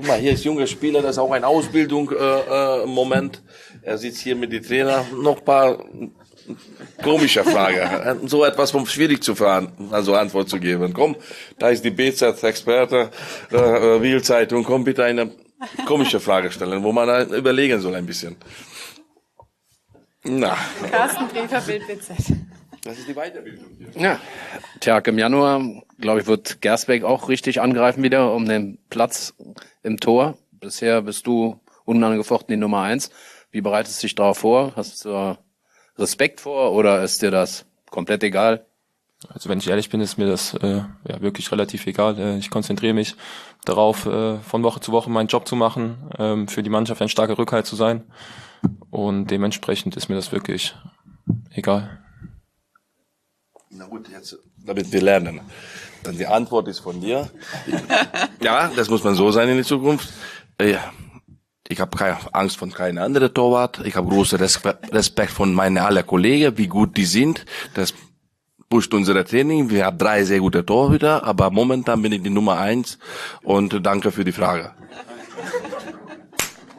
Guck mal, hier ist junger Spieler, das ist auch ein Ausbildung äh, äh. Er sitzt hier mit den Trainer. Noch paar komische Frage. so etwas vom schwierig zu fahren, also Antwort zu geben. Komm, da ist die BZ-Experte, äh, äh Wheelzeitung. Komm bitte eine komische Frage stellen, wo man überlegen soll ein bisschen. Na. Carsten Briefer, Bild BZ. Das ist die Weiterbildung hier. Ja. Tja, im Januar, glaube ich, wird Gersbeck auch richtig angreifen wieder um den Platz im Tor. Bisher bist du unangefochten die Nummer eins. Wie bereitest du dich darauf vor? Hast du Respekt vor oder ist dir das komplett egal? Also wenn ich ehrlich bin, ist mir das äh, ja wirklich relativ egal. Äh, ich konzentriere mich darauf, äh, von Woche zu Woche meinen Job zu machen, ähm, für die Mannschaft ein starker Rückhalt zu sein. Und dementsprechend ist mir das wirklich egal. Na gut, jetzt, damit wir lernen. Dann die Antwort ist von dir. ja, das muss man so sein in der Zukunft. Ja, ich habe keine Angst von keinem anderen Torwart. Ich habe großen Respekt von meinen aller Kollegen, wie gut die sind. Das pusht unser Training. Wir haben drei sehr gute Torhüter, aber momentan bin ich die Nummer eins. Und danke für die Frage.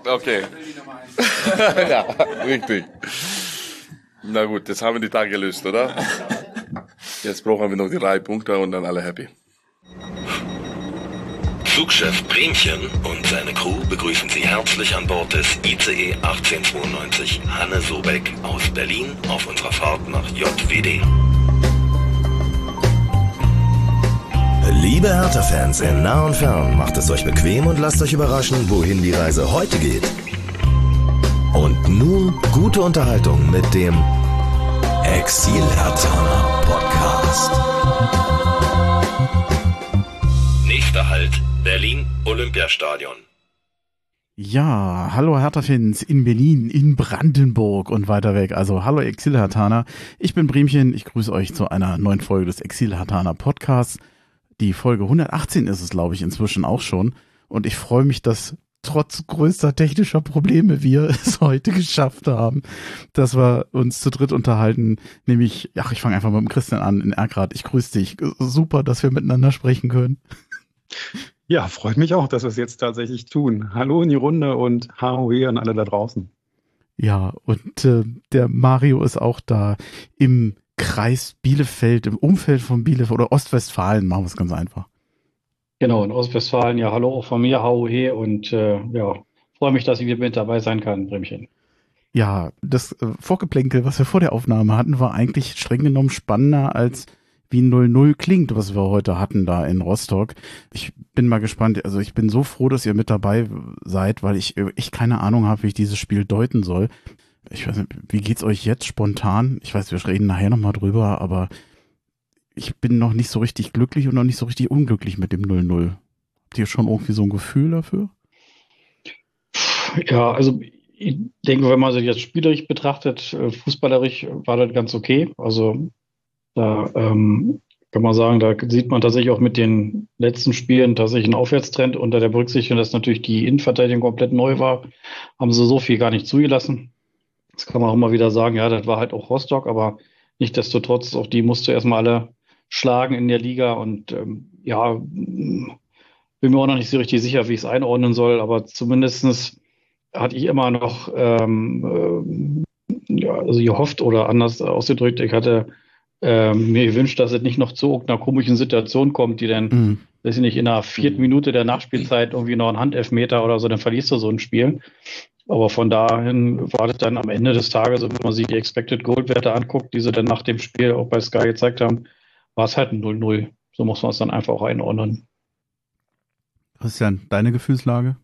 Okay. ja, richtig. Na gut, jetzt haben wir die Tage gelöst, oder? Jetzt brauchen wir noch die drei Punkte und dann alle happy. Flugchef Bremchen und seine Crew begrüßen Sie herzlich an Bord des ICE 1892 Hanne Sobeck aus Berlin auf unserer Fahrt nach JWD. Liebe Hertha-Fans in nah und fern, macht es euch bequem und lasst euch überraschen, wohin die Reise heute geht. Und nun gute Unterhaltung mit dem Exil-Hertaner Podcast. Nächster Halt Berlin Olympiastadion. Ja, hallo Hertha-Fans in Berlin, in Brandenburg und weiter weg. Also hallo Exil-Hertaner. Ich bin Bremchen. Ich grüße euch zu einer neuen Folge des Exil-Hertaner Podcasts. Die Folge 118 ist es, glaube ich, inzwischen auch schon. Und ich freue mich, dass trotz größter technischer Probleme wir es heute geschafft haben, dass wir uns zu dritt unterhalten. Nämlich, ach, ich fange einfach mit dem Christian an in Ergrad. Ich grüße dich. Super, dass wir miteinander sprechen können. Ja, freut mich auch, dass wir es jetzt tatsächlich tun. Hallo in die Runde und HOE an alle da draußen. Ja, und äh, der Mario ist auch da im Kreis Bielefeld, im Umfeld von Bielefeld oder Ostwestfalen, machen wir es ganz einfach. Genau, in Ostwestfalen. Ja, hallo auch von mir, HOE und äh, ja, freue mich, dass ich wieder mit dabei sein kann, Bremchen. Ja, das äh, Vorgeplänkel, was wir vor der Aufnahme hatten, war eigentlich streng genommen spannender als wie 00 klingt, was wir heute hatten da in Rostock. Ich bin mal gespannt. Also ich bin so froh, dass ihr mit dabei seid, weil ich, ich keine Ahnung habe, wie ich dieses Spiel deuten soll. Ich weiß nicht, wie geht's euch jetzt spontan? Ich weiß, wir reden nachher nochmal drüber, aber ich bin noch nicht so richtig glücklich und noch nicht so richtig unglücklich mit dem 0-0. Habt ihr schon irgendwie so ein Gefühl dafür? Ja, also ich denke, wenn man sich jetzt spielerisch betrachtet, äh, fußballerisch war das ganz okay. Also da ähm, kann man sagen, da sieht man tatsächlich auch mit den letzten Spielen tatsächlich einen Aufwärtstrend unter der Berücksichtigung, dass natürlich die Innenverteidigung komplett neu war, haben sie so viel gar nicht zugelassen. Das kann man auch mal wieder sagen, ja, das war halt auch Rostock, aber nichtdestotrotz, auch die musste erstmal alle schlagen in der Liga und ähm, ja, bin mir auch noch nicht so richtig sicher, wie ich es einordnen soll, aber zumindestens hatte ich immer noch ähm, äh, ja, also gehofft oder anders ausgedrückt, ich hatte ähm, mir gewünscht, dass es nicht noch zu einer komischen Situation kommt, die dann, mhm. weiß ich nicht, in der vierten Minute der Nachspielzeit irgendwie noch ein Handelfmeter oder so, dann verlierst du so ein Spiel. Aber von dahin war das dann am Ende des Tages, wenn man sich die Expected Gold Werte anguckt, die sie dann nach dem Spiel auch bei Sky gezeigt haben, war es halt ein 0-0. So muss man es dann einfach auch einordnen. Christian, deine Gefühlslage?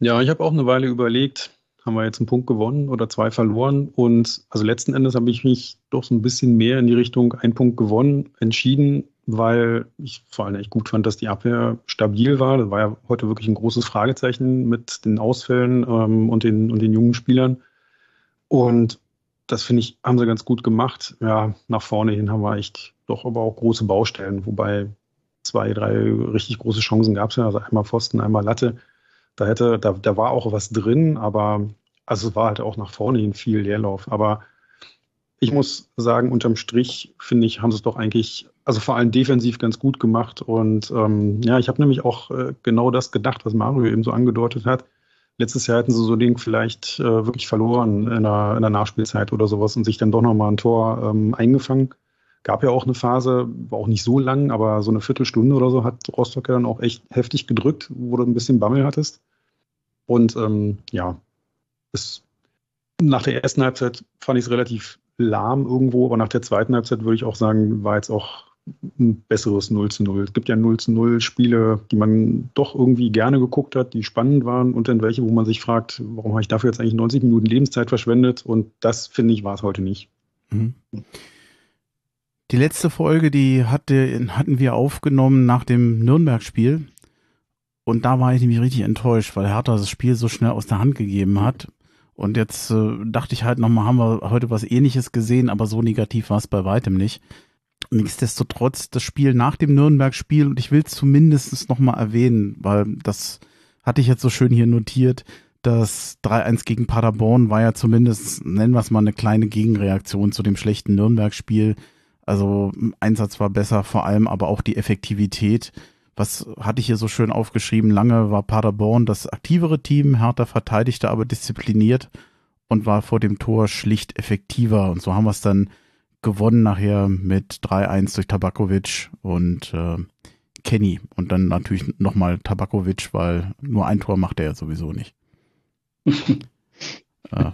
Ja, ich habe auch eine Weile überlegt, haben wir jetzt einen Punkt gewonnen oder zwei verloren. Und also letzten Endes habe ich mich doch so ein bisschen mehr in die Richtung ein Punkt gewonnen entschieden, weil ich vor allem echt gut fand, dass die Abwehr stabil war. Das war ja heute wirklich ein großes Fragezeichen mit den Ausfällen ähm, und, den, und den jungen Spielern. Und das finde ich, haben sie ganz gut gemacht. Ja, nach vorne hin haben wir echt doch aber auch große Baustellen, wobei zwei, drei richtig große Chancen gab es ja. Also einmal Pfosten, einmal Latte. Da hätte, da, da war auch was drin, aber also es war halt auch nach vorne hin viel Leerlauf. Aber ich muss sagen, unterm Strich finde ich, haben sie es doch eigentlich, also vor allem defensiv ganz gut gemacht. Und ähm, ja, ich habe nämlich auch äh, genau das gedacht, was Mario eben so angedeutet hat. Letztes Jahr hätten sie so Ding vielleicht äh, wirklich verloren in der, in der Nachspielzeit oder sowas und sich dann doch nochmal ein Tor ähm, eingefangen. Gab ja auch eine Phase, war auch nicht so lang, aber so eine Viertelstunde oder so hat Rostock ja dann auch echt heftig gedrückt, wo du ein bisschen Bammel hattest. Und ähm, ja, es, nach der ersten Halbzeit fand ich es relativ lahm irgendwo, aber nach der zweiten Halbzeit würde ich auch sagen, war jetzt auch ein besseres 0 zu 0. Es gibt ja 0 zu 0 Spiele, die man doch irgendwie gerne geguckt hat, die spannend waren und dann welche, wo man sich fragt, warum habe ich dafür jetzt eigentlich 90 Minuten Lebenszeit verschwendet und das finde ich war es heute nicht. Mhm. Die letzte Folge, die hatte, hatten wir aufgenommen nach dem Nürnberg-Spiel und da war ich nämlich richtig enttäuscht, weil Hertha das Spiel so schnell aus der Hand gegeben hat und jetzt äh, dachte ich halt nochmal, haben wir heute was ähnliches gesehen, aber so negativ war es bei weitem nicht. Nichtsdestotrotz das Spiel nach dem Nürnberg-Spiel, und ich will es zumindest nochmal erwähnen, weil das hatte ich jetzt so schön hier notiert, das 3-1 gegen Paderborn war ja zumindest, nennen wir es mal, eine kleine Gegenreaktion zu dem schlechten Nürnberg-Spiel. Also Einsatz war besser, vor allem aber auch die Effektivität was hatte ich hier so schön aufgeschrieben? Lange war Paderborn das aktivere Team, Hertha verteidigte aber diszipliniert und war vor dem Tor schlicht effektiver. Und so haben wir es dann gewonnen nachher mit 3-1 durch Tabakovic und äh, Kenny. Und dann natürlich nochmal Tabakovic, weil nur ein Tor macht er ja sowieso nicht. äh,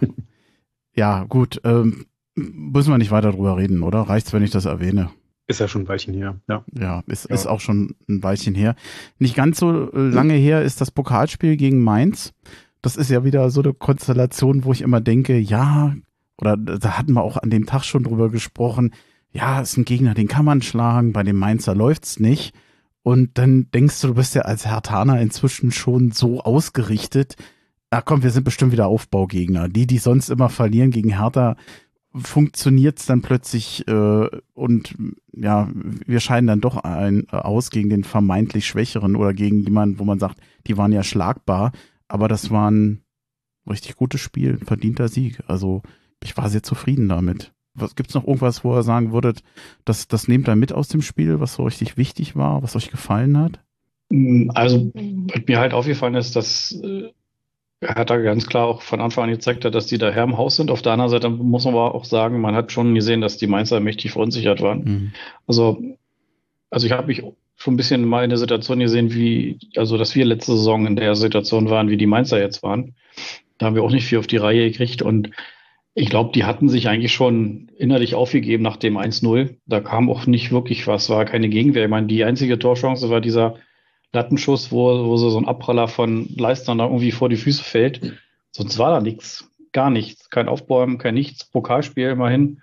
ja, gut. Ähm, müssen wir nicht weiter drüber reden, oder? Reicht's, wenn ich das erwähne? Ist ja schon ein Weilchen her, ja. Ja, ist, ja. ist auch schon ein Weilchen her. Nicht ganz so lange her ist das Pokalspiel gegen Mainz. Das ist ja wieder so eine Konstellation, wo ich immer denke, ja, oder da hatten wir auch an dem Tag schon drüber gesprochen, ja, ist ein Gegner, den kann man schlagen, bei dem Mainzer läuft's nicht. Und dann denkst du, du bist ja als Hertaner inzwischen schon so ausgerichtet. Ach komm, wir sind bestimmt wieder Aufbaugegner. Die, die sonst immer verlieren gegen Hertha, funktioniert es dann plötzlich äh, und ja, wir scheiden dann doch ein, äh, aus gegen den vermeintlich Schwächeren oder gegen jemanden, wo man sagt, die waren ja schlagbar, aber das war ein richtig gutes Spiel, verdienter Sieg. Also ich war sehr zufrieden damit. Was gibt's noch irgendwas, wo ihr sagen würdet, das, das nehmt ihr mit aus dem Spiel, was so richtig wichtig war, was euch gefallen hat? Also, was mir halt aufgefallen ist, dass äh, er hat da ganz klar auch von Anfang an gezeigt, dass die da Herr im Haus sind. Auf der anderen Seite muss man aber auch sagen, man hat schon gesehen, dass die Mainzer mächtig verunsichert waren. Mhm. Also, also ich habe mich schon ein bisschen mal in der Situation gesehen, wie, also dass wir letzte Saison in der Situation waren, wie die Mainzer jetzt waren. Da haben wir auch nicht viel auf die Reihe gekriegt und ich glaube, die hatten sich eigentlich schon innerlich aufgegeben nach dem 1-0. Da kam auch nicht wirklich was, war keine Gegenwehr. Ich meine, die einzige Torchance war dieser Lattenschuss, wo, wo so, ein Abpraller von Leistern da irgendwie vor die Füße fällt. Sonst war da nichts, gar nichts. Kein Aufbäumen, kein nichts. Pokalspiel immerhin.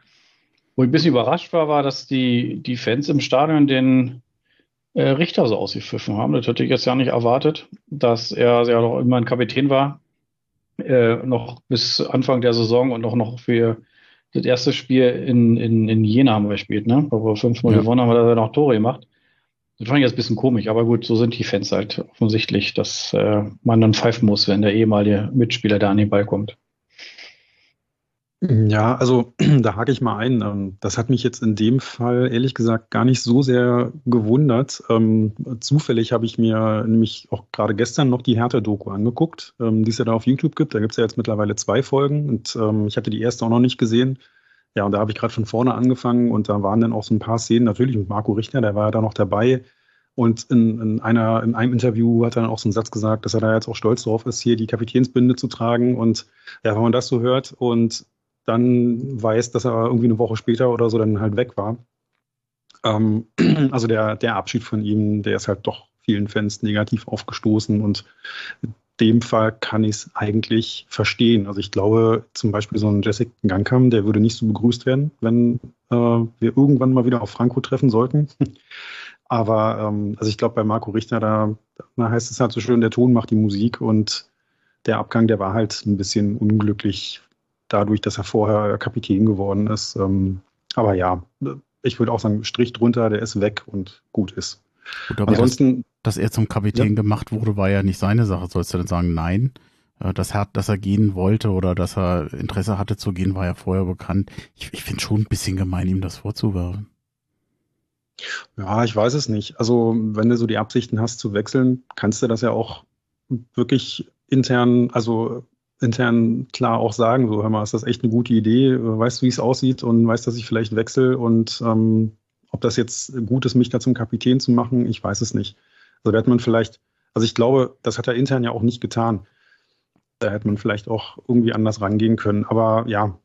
Wo ich ein bisschen überrascht war, war, dass die, die Fans im Stadion den äh, Richter so ausgepfiffen haben. Das hätte ich jetzt ja nicht erwartet, dass er ja noch immer ein Kapitän war. Äh, noch bis Anfang der Saison und auch noch für das erste Spiel in, in, in Jena haben wir gespielt, ne? Wo wir fünfmal ja. gewonnen haben, hat er noch Tore gemacht. Das fand ich jetzt ein bisschen komisch, aber gut, so sind die Fans halt offensichtlich, dass äh, man dann pfeifen muss, wenn der ehemalige Mitspieler da an den Ball kommt. Ja, also da hake ich mal ein. Ähm, das hat mich jetzt in dem Fall ehrlich gesagt gar nicht so sehr gewundert. Ähm, zufällig habe ich mir nämlich auch gerade gestern noch die Hertha-Doku angeguckt, ähm, die es ja da auf YouTube gibt. Da gibt es ja jetzt mittlerweile zwei Folgen und ich hatte die erste auch noch nicht gesehen. Ja, und da habe ich gerade von vorne angefangen und da waren dann auch so ein paar Szenen, natürlich mit Marco Richter, der war ja da noch dabei. Und in, in, einer, in einem Interview hat er dann auch so einen Satz gesagt, dass er da jetzt auch stolz drauf ist, hier die Kapitänsbinde zu tragen. Und ja, wenn man das so hört und dann weiß, dass er irgendwie eine Woche später oder so dann halt weg war. Ähm, also der, der Abschied von ihm, der ist halt doch vielen Fans negativ aufgestoßen und dem Fall kann ich es eigentlich verstehen. Also ich glaube, zum Beispiel so ein Jessica Gangkam, der würde nicht so begrüßt werden, wenn äh, wir irgendwann mal wieder auf Franco treffen sollten. Aber ähm, also ich glaube, bei Marco Richter, da, da heißt es halt so schön, der Ton macht die Musik und der Abgang, der war halt ein bisschen unglücklich dadurch, dass er vorher Kapitän geworden ist. Ähm, aber ja, ich würde auch sagen, Strich drunter, der ist weg und gut ist. Gut, Ansonsten, dass, dass er zum Kapitän ja. gemacht wurde, war ja nicht seine Sache. Sollst du dann sagen, nein? Äh, dass, er, dass er gehen wollte oder dass er Interesse hatte zu gehen, war ja vorher bekannt. Ich, ich finde schon ein bisschen gemein, ihm das vorzuwerfen. Ja, ich weiß es nicht. Also, wenn du so die Absichten hast zu wechseln, kannst du das ja auch wirklich intern, also intern klar auch sagen, so, hör mal, ist das echt eine gute Idee, weißt du, wie es aussieht und weißt, dass ich vielleicht wechsle und ähm, ob das jetzt gut ist, mich da zum Kapitän zu machen, ich weiß es nicht. Also da hätte man vielleicht, also ich glaube, das hat er intern ja auch nicht getan. Da hätte man vielleicht auch irgendwie anders rangehen können, aber ja,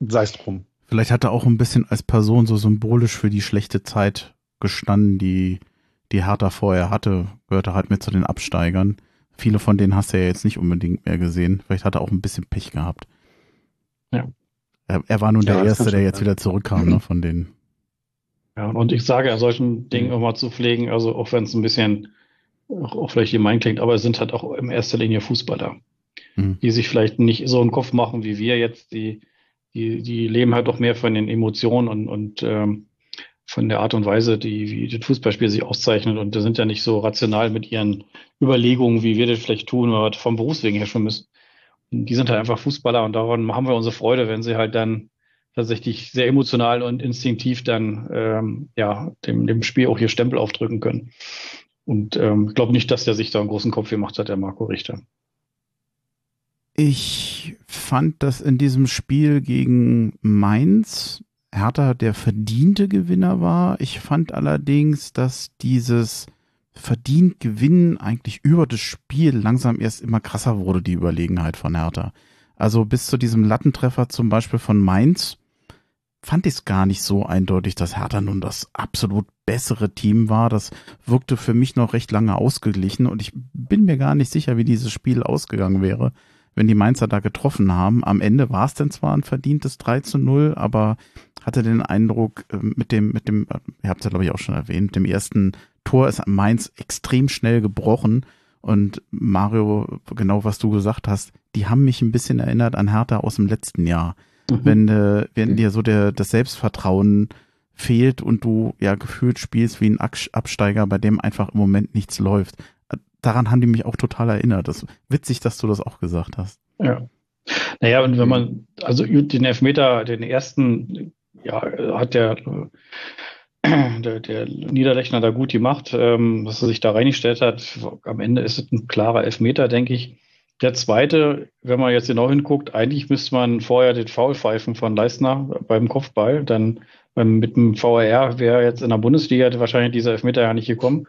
sei es drum. Vielleicht hat er auch ein bisschen als Person so symbolisch für die schlechte Zeit gestanden, die die Hertha vorher hatte, gehörte halt mit zu den Absteigern. Viele von denen hast du ja jetzt nicht unbedingt mehr gesehen. Vielleicht hat er auch ein bisschen Pech gehabt. Ja. Er, er war nun Ja, der Erste, der jetzt sein. wieder zurückkam, ne, von denen. Ja, und ich sage, an solchen Dingen immer zu pflegen, also auch wenn es ein bisschen auch auch vielleicht gemein klingt, aber es sind halt auch in erster Linie Fußballer, Mhm. die sich vielleicht nicht so einen Kopf machen wie wir jetzt, die, die, die leben halt auch mehr von den Emotionen und, und ähm, von der Art und Weise, die, wie das Fußballspiel sich auszeichnet und die sind ja nicht so rational mit ihren Überlegungen, wie wir das vielleicht tun, weil wir vom Berufswegen her schon müssen. Und die sind halt einfach Fußballer und daran haben wir unsere Freude, wenn sie halt dann tatsächlich sehr emotional und instinktiv dann ähm, ja dem, dem Spiel auch hier Stempel aufdrücken können. Und ähm, ich glaube nicht, dass der sich da einen großen Kopf gemacht hat, der Marco Richter. Ich fand, dass in diesem Spiel gegen Mainz Hertha der verdiente Gewinner war. Ich fand allerdings, dass dieses verdient Gewinnen eigentlich über das Spiel langsam erst immer krasser wurde, die Überlegenheit von Hertha. Also bis zu diesem Lattentreffer zum Beispiel von Mainz fand ich es gar nicht so eindeutig, dass Hertha nun das absolut bessere Team war. Das wirkte für mich noch recht lange ausgeglichen und ich bin mir gar nicht sicher, wie dieses Spiel ausgegangen wäre, wenn die Mainzer da getroffen haben. Am Ende war es dann zwar ein verdientes 3 zu 0, aber hatte den Eindruck, äh, mit dem, mit dem, äh, ihr habt es ja glaube ich auch schon erwähnt, mit dem ersten Tor ist Mainz extrem schnell gebrochen. Und Mario, genau was du gesagt hast, die haben mich ein bisschen erinnert an Hertha aus dem letzten Jahr. Wenn, äh, wenn dir so der, das Selbstvertrauen fehlt und du ja gefühlt spielst wie ein Absteiger, bei dem einfach im Moment nichts läuft. Äh, Daran haben die mich auch total erinnert. Das ist witzig, dass du das auch gesagt hast. Ja. Naja, und wenn man, also den Elfmeter, den ersten, ja, hat der, äh, der, der Niederlechner da gut gemacht, ähm, was er sich da reingestellt hat. Am Ende ist es ein klarer Elfmeter, denke ich. Der zweite, wenn man jetzt genau hinguckt, eigentlich müsste man vorher den Foul pfeifen von Leistner beim Kopfball. Dann beim, mit dem VAR wäre jetzt in der Bundesliga wahrscheinlich dieser Elfmeter ja nicht gekommen.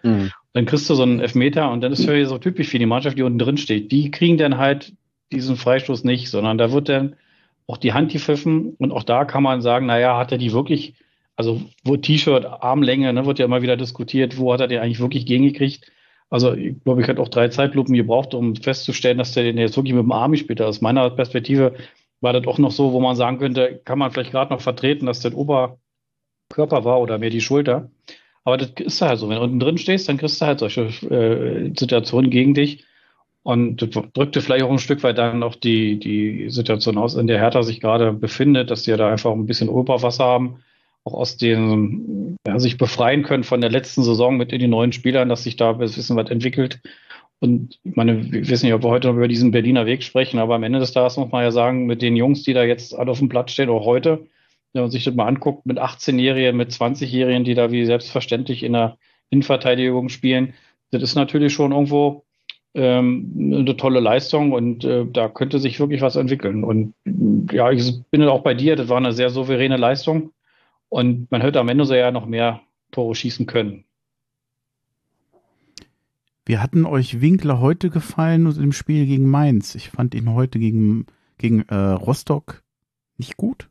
Dann kriegst du so einen Elfmeter und dann ist für so typisch für die Mannschaft, die unten drin steht. Die kriegen dann halt diesen Freistoß nicht, sondern da wird dann auch die Hand gepfiffen und auch da kann man sagen, naja, hat er die wirklich, also wo T-Shirt, Armlänge, ne, wird ja immer wieder diskutiert, wo hat er den eigentlich wirklich gegengekriegt? Also ich glaube, ich hätte auch drei Zeitlupen gebraucht, um festzustellen, dass der den jetzt wirklich mit dem Arm gespielt hat. Aus meiner Perspektive war das auch noch so, wo man sagen könnte, kann man vielleicht gerade noch vertreten, dass das Oberkörper war oder mehr die Schulter. Aber das ist halt so. Wenn du unten drin stehst, dann kriegst du halt solche äh, Situationen gegen dich. Und drückte vielleicht auch ein Stück weit dann auch die, die Situation aus, in der Hertha sich gerade befindet, dass die ja da einfach ein bisschen Oberwasser haben, auch aus den, ja, sich befreien können von der letzten Saison mit in den neuen Spielern, dass sich da ein bisschen was entwickelt. Und ich meine, wir wissen nicht, ob wir heute noch über diesen Berliner Weg sprechen, aber am Ende des Tages muss man ja sagen, mit den Jungs, die da jetzt alle auf dem Platz stehen, auch heute, wenn man sich das mal anguckt, mit 18-Jährigen, mit 20-Jährigen, die da wie selbstverständlich in der Innenverteidigung spielen, das ist natürlich schon irgendwo ähm, eine tolle Leistung und äh, da könnte sich wirklich was entwickeln. Und ja, ich bin auch bei dir, das war eine sehr souveräne Leistung und man hätte am Ende so ja noch mehr Tore schießen können. Wie hatten euch Winkler heute gefallen im Spiel gegen Mainz? Ich fand ihn heute gegen, gegen äh, Rostock nicht gut.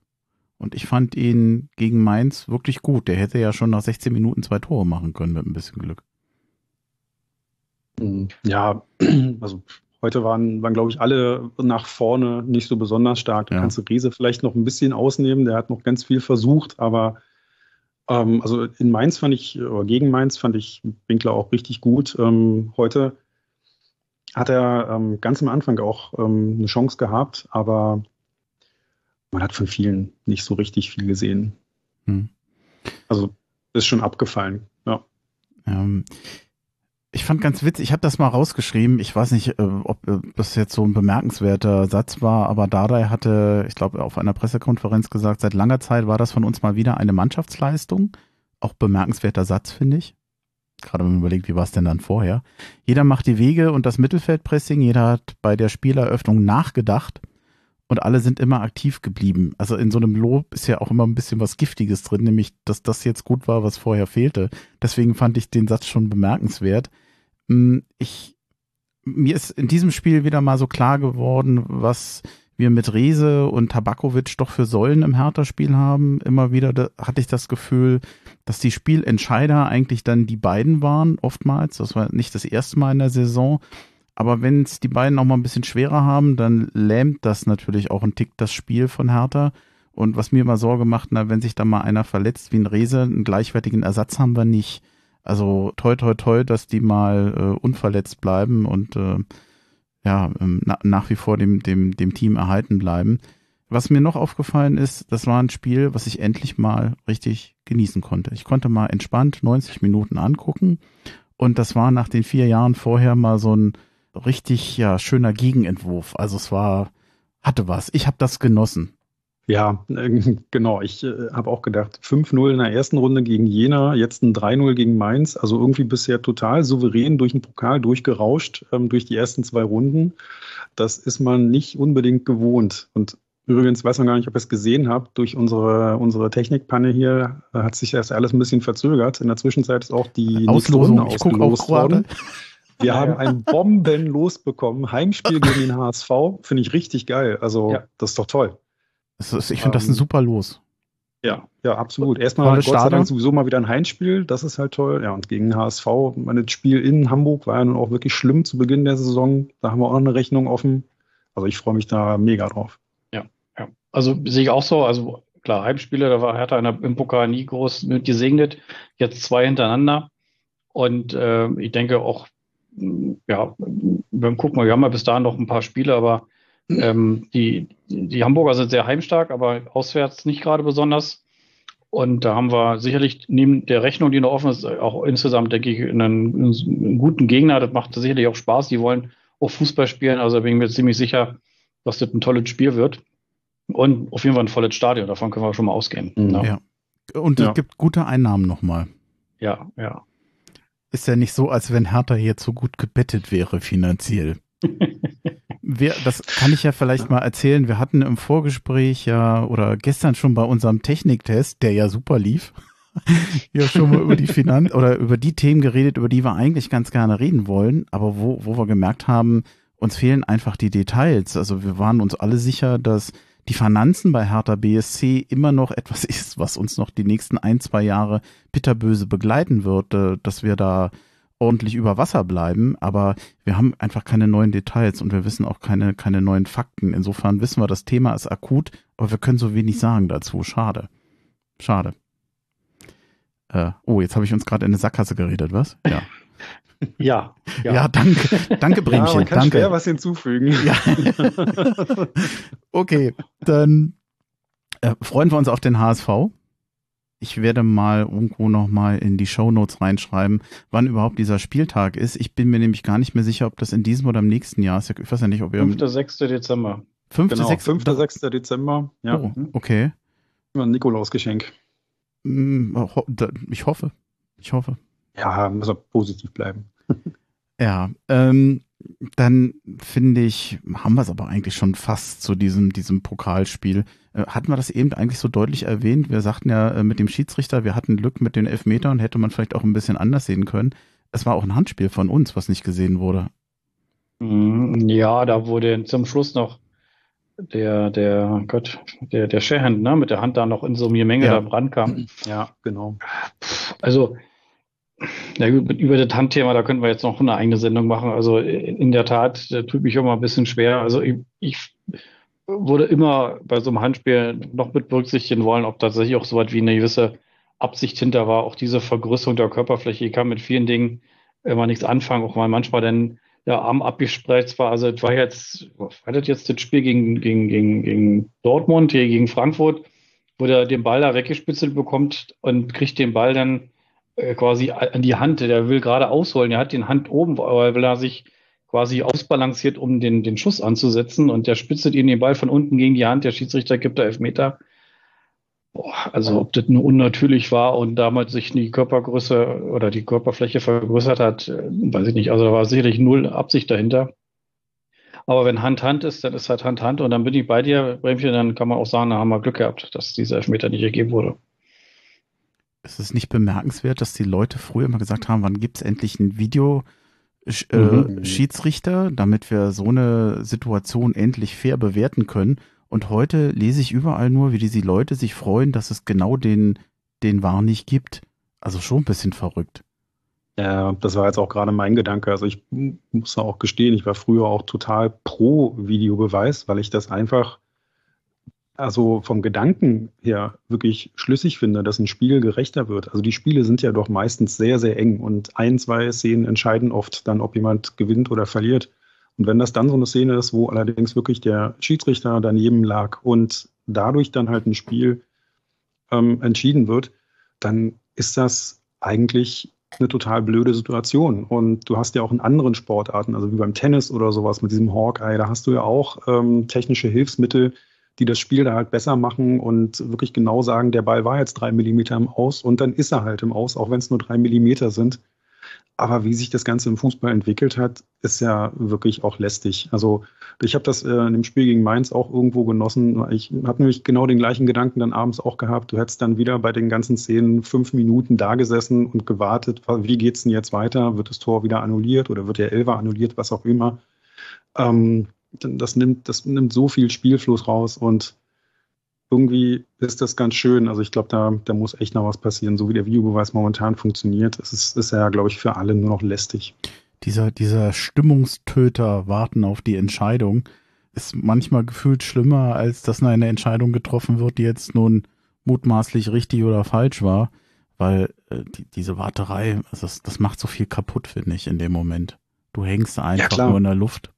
Und ich fand ihn gegen Mainz wirklich gut. Der hätte ja schon nach 16 Minuten zwei Tore machen können mit ein bisschen Glück. Ja, also heute waren, waren glaube ich, alle nach vorne nicht so besonders stark. Da Ja. kannst du Riese vielleicht noch ein bisschen ausnehmen. Der hat noch ganz viel versucht, aber ähm, also in Mainz fand ich, oder gegen Mainz fand ich Winkler auch richtig gut. Ähm, heute hat er ähm, ganz am Anfang auch ähm, eine Chance gehabt, aber man hat von vielen nicht so richtig viel gesehen. Hm. Also ist schon abgefallen. Ja. Ähm, ich fand ganz witzig, ich habe das mal rausgeschrieben. Ich weiß nicht, äh, ob das jetzt so ein bemerkenswerter Satz war, aber Dardai hatte, ich glaube, auf einer Pressekonferenz gesagt, seit langer Zeit war das von uns mal wieder eine Mannschaftsleistung. Auch bemerkenswerter Satz, finde ich. Gerade wenn man überlegt, wie war es denn dann vorher? Jeder macht die Wege und das Mittelfeldpressing, jeder hat bei der Spieleröffnung nachgedacht und alle sind immer aktiv geblieben. Also in so einem Lob ist ja auch immer ein bisschen was Giftiges drin, nämlich, dass das jetzt gut war, was vorher fehlte. Deswegen fand ich den Satz schon bemerkenswert. Hm, ich, mir ist in diesem Spiel wieder mal so klar geworden, was wir mit Rese und Tabakovic doch für Säulen im Hertha-Spiel haben. Immer wieder da hatte ich das Gefühl, dass die Spielentscheider eigentlich dann die beiden waren, oftmals. Das war nicht das erste Mal in der Saison. Aber wenn es die beiden auch mal ein bisschen schwerer haben, dann lähmt das natürlich auch ein Tick das Spiel von Hertha. Und was mir immer Sorge macht, na, wenn sich da mal einer verletzt wie ein Rese, einen gleichwertigen Ersatz haben wir nicht. Also toi toi toi, dass die mal äh, unverletzt bleiben und äh, ja, ähm, na, nach wie vor dem, dem, dem Team erhalten bleiben. Was mir noch aufgefallen ist, das war ein Spiel, was ich endlich mal richtig genießen konnte. Ich konnte mal entspannt 90 Minuten angucken und das war nach den vier Jahren vorher mal so ein richtig ja schöner Gegenentwurf. Also es war hatte was. Ich habe das genossen. Ja, genau. Ich äh, habe auch gedacht, 5-0 in der ersten Runde gegen Jena, jetzt ein 3-0 gegen Mainz. Also irgendwie bisher total souverän durch den Pokal durchgerauscht, ähm, durch die ersten zwei Runden. Das ist man nicht unbedingt gewohnt. Und übrigens weiß man gar nicht, ob ihr es gesehen habt, durch unsere, unsere Technikpanne hier äh, hat sich das alles ein bisschen verzögert. In der Zwischenzeit ist auch die Auslosung. Ich gucke auch gerade. Wir haben ein Bombenlos bekommen. Heimspiel gegen den HSV. Finde ich richtig geil. Also, ja. das ist doch toll. Ist, ich finde das ein ähm, super Los. Ja, ja, absolut. Erstmal Gott sei Dank sowieso mal wieder ein Heimspiel. Das ist halt toll. Ja, und gegen HSV, mein Spiel in Hamburg war ja nun auch wirklich schlimm zu Beginn der Saison. Da haben wir auch noch eine Rechnung offen. Also ich freue mich da mega drauf. Ja, ja. Also sehe ich auch so. Also klar, Heimspiele, da war Hertha im Pokal nie groß mit gesegnet. Jetzt zwei hintereinander. Und äh, ich denke auch ja, wir gucken mal, wir haben ja bis dahin noch ein paar Spiele, aber ähm, die, die Hamburger sind sehr heimstark, aber auswärts nicht gerade besonders. Und da haben wir sicherlich neben der Rechnung, die noch offen ist, auch insgesamt, denke ich, einen, einen guten Gegner. Das macht sicherlich auch Spaß. Die wollen auch Fußball spielen. Also bin ich mir ziemlich sicher, dass das ein tolles Spiel wird. Und auf jeden Fall ein volles Stadion. Davon können wir schon mal ausgehen. Mhm. Ja. Und es ja. gibt gute Einnahmen nochmal. Ja, ja ist ja nicht so, als wenn Hertha jetzt so gut gebettet wäre finanziell. Wir, das kann ich ja vielleicht mal erzählen. Wir hatten im Vorgespräch ja oder gestern schon bei unserem Techniktest, der ja super lief, ja schon mal über die Finanz oder über die Themen geredet, über die wir eigentlich ganz gerne reden wollen, aber wo, wo wir gemerkt haben, uns fehlen einfach die Details. Also wir waren uns alle sicher, dass die Finanzen bei Hertha BSC immer noch etwas ist, was uns noch die nächsten ein, zwei Jahre bitterböse begleiten wird, äh, dass wir da ordentlich über Wasser bleiben, aber wir haben einfach keine neuen Details und wir wissen auch keine, keine neuen Fakten. Insofern wissen wir, das Thema ist akut, aber wir können so wenig sagen dazu. Schade. Schade. Äh, oh, jetzt habe ich uns gerade in eine Sackgasse geredet, was? Ja. Ja, ja. Ja, danke. Danke, Bremchen. Ja, man kann danke. schwer was hinzufügen. Ja. okay, dann äh, freuen wir uns auf den HSV. Ich werde mal irgendwo nochmal in die Shownotes reinschreiben, wann überhaupt dieser Spieltag ist. Ich bin mir nämlich gar nicht mehr sicher, ob das in diesem oder im nächsten Jahr ist. Ich weiß ja nicht, ob ihr. 5. 6. Dezember. 5. Genau, 6. 5. 6. Dezember. Ja. Oh, okay. Ein Nikolausgeschenk. Mm, ich hoffe. Ich hoffe. Ja, muss er positiv bleiben. ja, ähm, dann finde ich, haben wir es aber eigentlich schon fast zu diesem, diesem Pokalspiel. Äh, hatten wir das eben eigentlich so deutlich erwähnt? Wir sagten ja äh, mit dem Schiedsrichter, wir hatten Glück mit den Elfmetern, hätte man vielleicht auch ein bisschen anders sehen können. Es war auch ein Handspiel von uns, was nicht gesehen wurde. Mm, ja, da wurde zum Schluss noch der, der, Gott, der, der Scherhand, ne, mit der Hand da noch in so eine Menge ja. da rankam. Ja, genau. Also, ja über das Handthema, da könnten wir jetzt noch eine eigene Sendung machen. Also in der Tat, da tut mich immer ein bisschen schwer. Also ich, ich würde immer bei so einem Handspiel noch mit berücksichtigen wollen, ob tatsächlich auch so weit wie eine gewisse Absicht hinter war. Auch diese Vergrößerung der Körperfläche. Ich kann mit vielen Dingen immer nichts anfangen, auch mal manchmal denn der Arm abgespreizt war. Also es war jetzt, war das jetzt das Spiel gegen, gegen, gegen, gegen Dortmund, hier gegen Frankfurt, wo der den Ball da weggespitzelt bekommt und kriegt den Ball dann äh, quasi an die Hand, der will gerade ausholen, er hat den Hand oben, weil er sich quasi ausbalanciert, um den, den Schuss anzusetzen und der spitzet ihn den Ball von unten gegen die Hand, der Schiedsrichter gibt da Elfmeter. Boah, also ob das nur unnatürlich war und damals sich die Körpergröße oder die Körperfläche vergrößert hat, äh, weiß ich nicht. Also da war sicherlich null Absicht dahinter. Aber wenn Hand Hand ist, dann ist halt Hand Hand und dann bin ich bei dir, Bremchen, dann kann man auch sagen, da haben wir Glück gehabt, dass dieser Elfmeter nicht ergeben wurde. Es ist nicht bemerkenswert, dass die Leute früher immer gesagt haben, wann gibt es endlich ein Video, äh, Mhm. Damit wir so eine Situation endlich fair bewerten können. Und heute lese ich überall nur, wie diese Leute sich freuen, dass es genau den, den War nicht gibt. Also schon ein bisschen verrückt. Ja, das war jetzt auch gerade mein Gedanke. Also ich muss auch gestehen, ich war früher auch total pro Videobeweis, weil ich das einfach also vom Gedanken her wirklich schlüssig finde, dass ein Spiel gerechter wird. Also die Spiele sind ja doch meistens sehr, sehr eng und ein, zwei Szenen entscheiden oft dann, ob jemand gewinnt oder verliert. Und wenn das dann so eine Szene ist, wo allerdings wirklich der Schiedsrichter daneben lag und dadurch dann halt ein Spiel ähm, entschieden wird, dann ist das eigentlich eine total blöde Situation. Und du hast ja auch in anderen Sportarten, also wie beim Tennis oder sowas mit diesem Hawkeye, da hast du ja auch ähm, technische Hilfsmittel, die das Spiel da halt besser machen und wirklich genau sagen, der Ball war jetzt drei Millimeter im Aus und dann ist er halt im Aus, auch wenn es nur drei Millimeter sind. Aber wie sich das Ganze im Fußball entwickelt hat, ist ja wirklich auch lästig. Also ich habe das äh, in dem Spiel gegen Mainz auch irgendwo genossen. Ich habe nämlich genau den gleichen Gedanken dann abends auch gehabt. Du hättest dann wieder bei den ganzen Szenen fünf Minuten da gesessen und gewartet, wie geht's denn jetzt weiter? Wird das Tor wieder annulliert oder wird der Elfer annulliert, was auch immer? Ähm, das nimmt, das nimmt so viel Spielfluss raus und irgendwie ist das ganz schön. Also ich glaube, da, da muss echt noch was passieren, so wie der Videobeweis momentan funktioniert. Es ist, ist ja, glaube ich, für alle nur noch lästig. Dieser, dieser Stimmungstöter warten auf die Entscheidung ist manchmal gefühlt schlimmer, als dass eine Entscheidung getroffen wird, die jetzt nun mutmaßlich richtig oder falsch war, weil äh, die, diese Warterei, also das, das macht so viel kaputt, finde ich, in dem Moment. Du hängst einfach klar. nur in der Luft.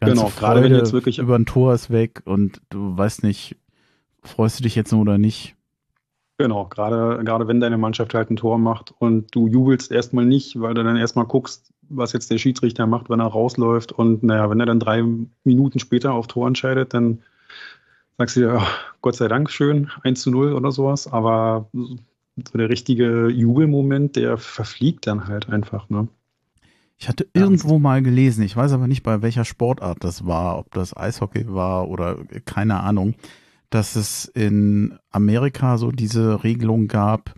Genau, gerade wenn jetzt wirklich- über ein Tor ist weg und du weißt nicht, freust du dich jetzt nur oder nicht. Genau, gerade, gerade wenn deine Mannschaft halt ein Tor macht und du jubelst erstmal nicht, weil du dann erstmal guckst, was jetzt der Schiedsrichter macht, wenn er rausläuft. Und naja, wenn er dann drei Minuten später auf Tor entscheidet, dann sagst du dir, ach, Gott sei Dank schön, 1 zu 0 oder sowas. Aber so der richtige Jubelmoment, der verfliegt dann halt einfach. Ne? Ich hatte irgendwo mal gelesen, ich weiß aber nicht, bei welcher Sportart das war, ob das Eishockey war oder keine Ahnung, dass es in Amerika so diese Regelung gab,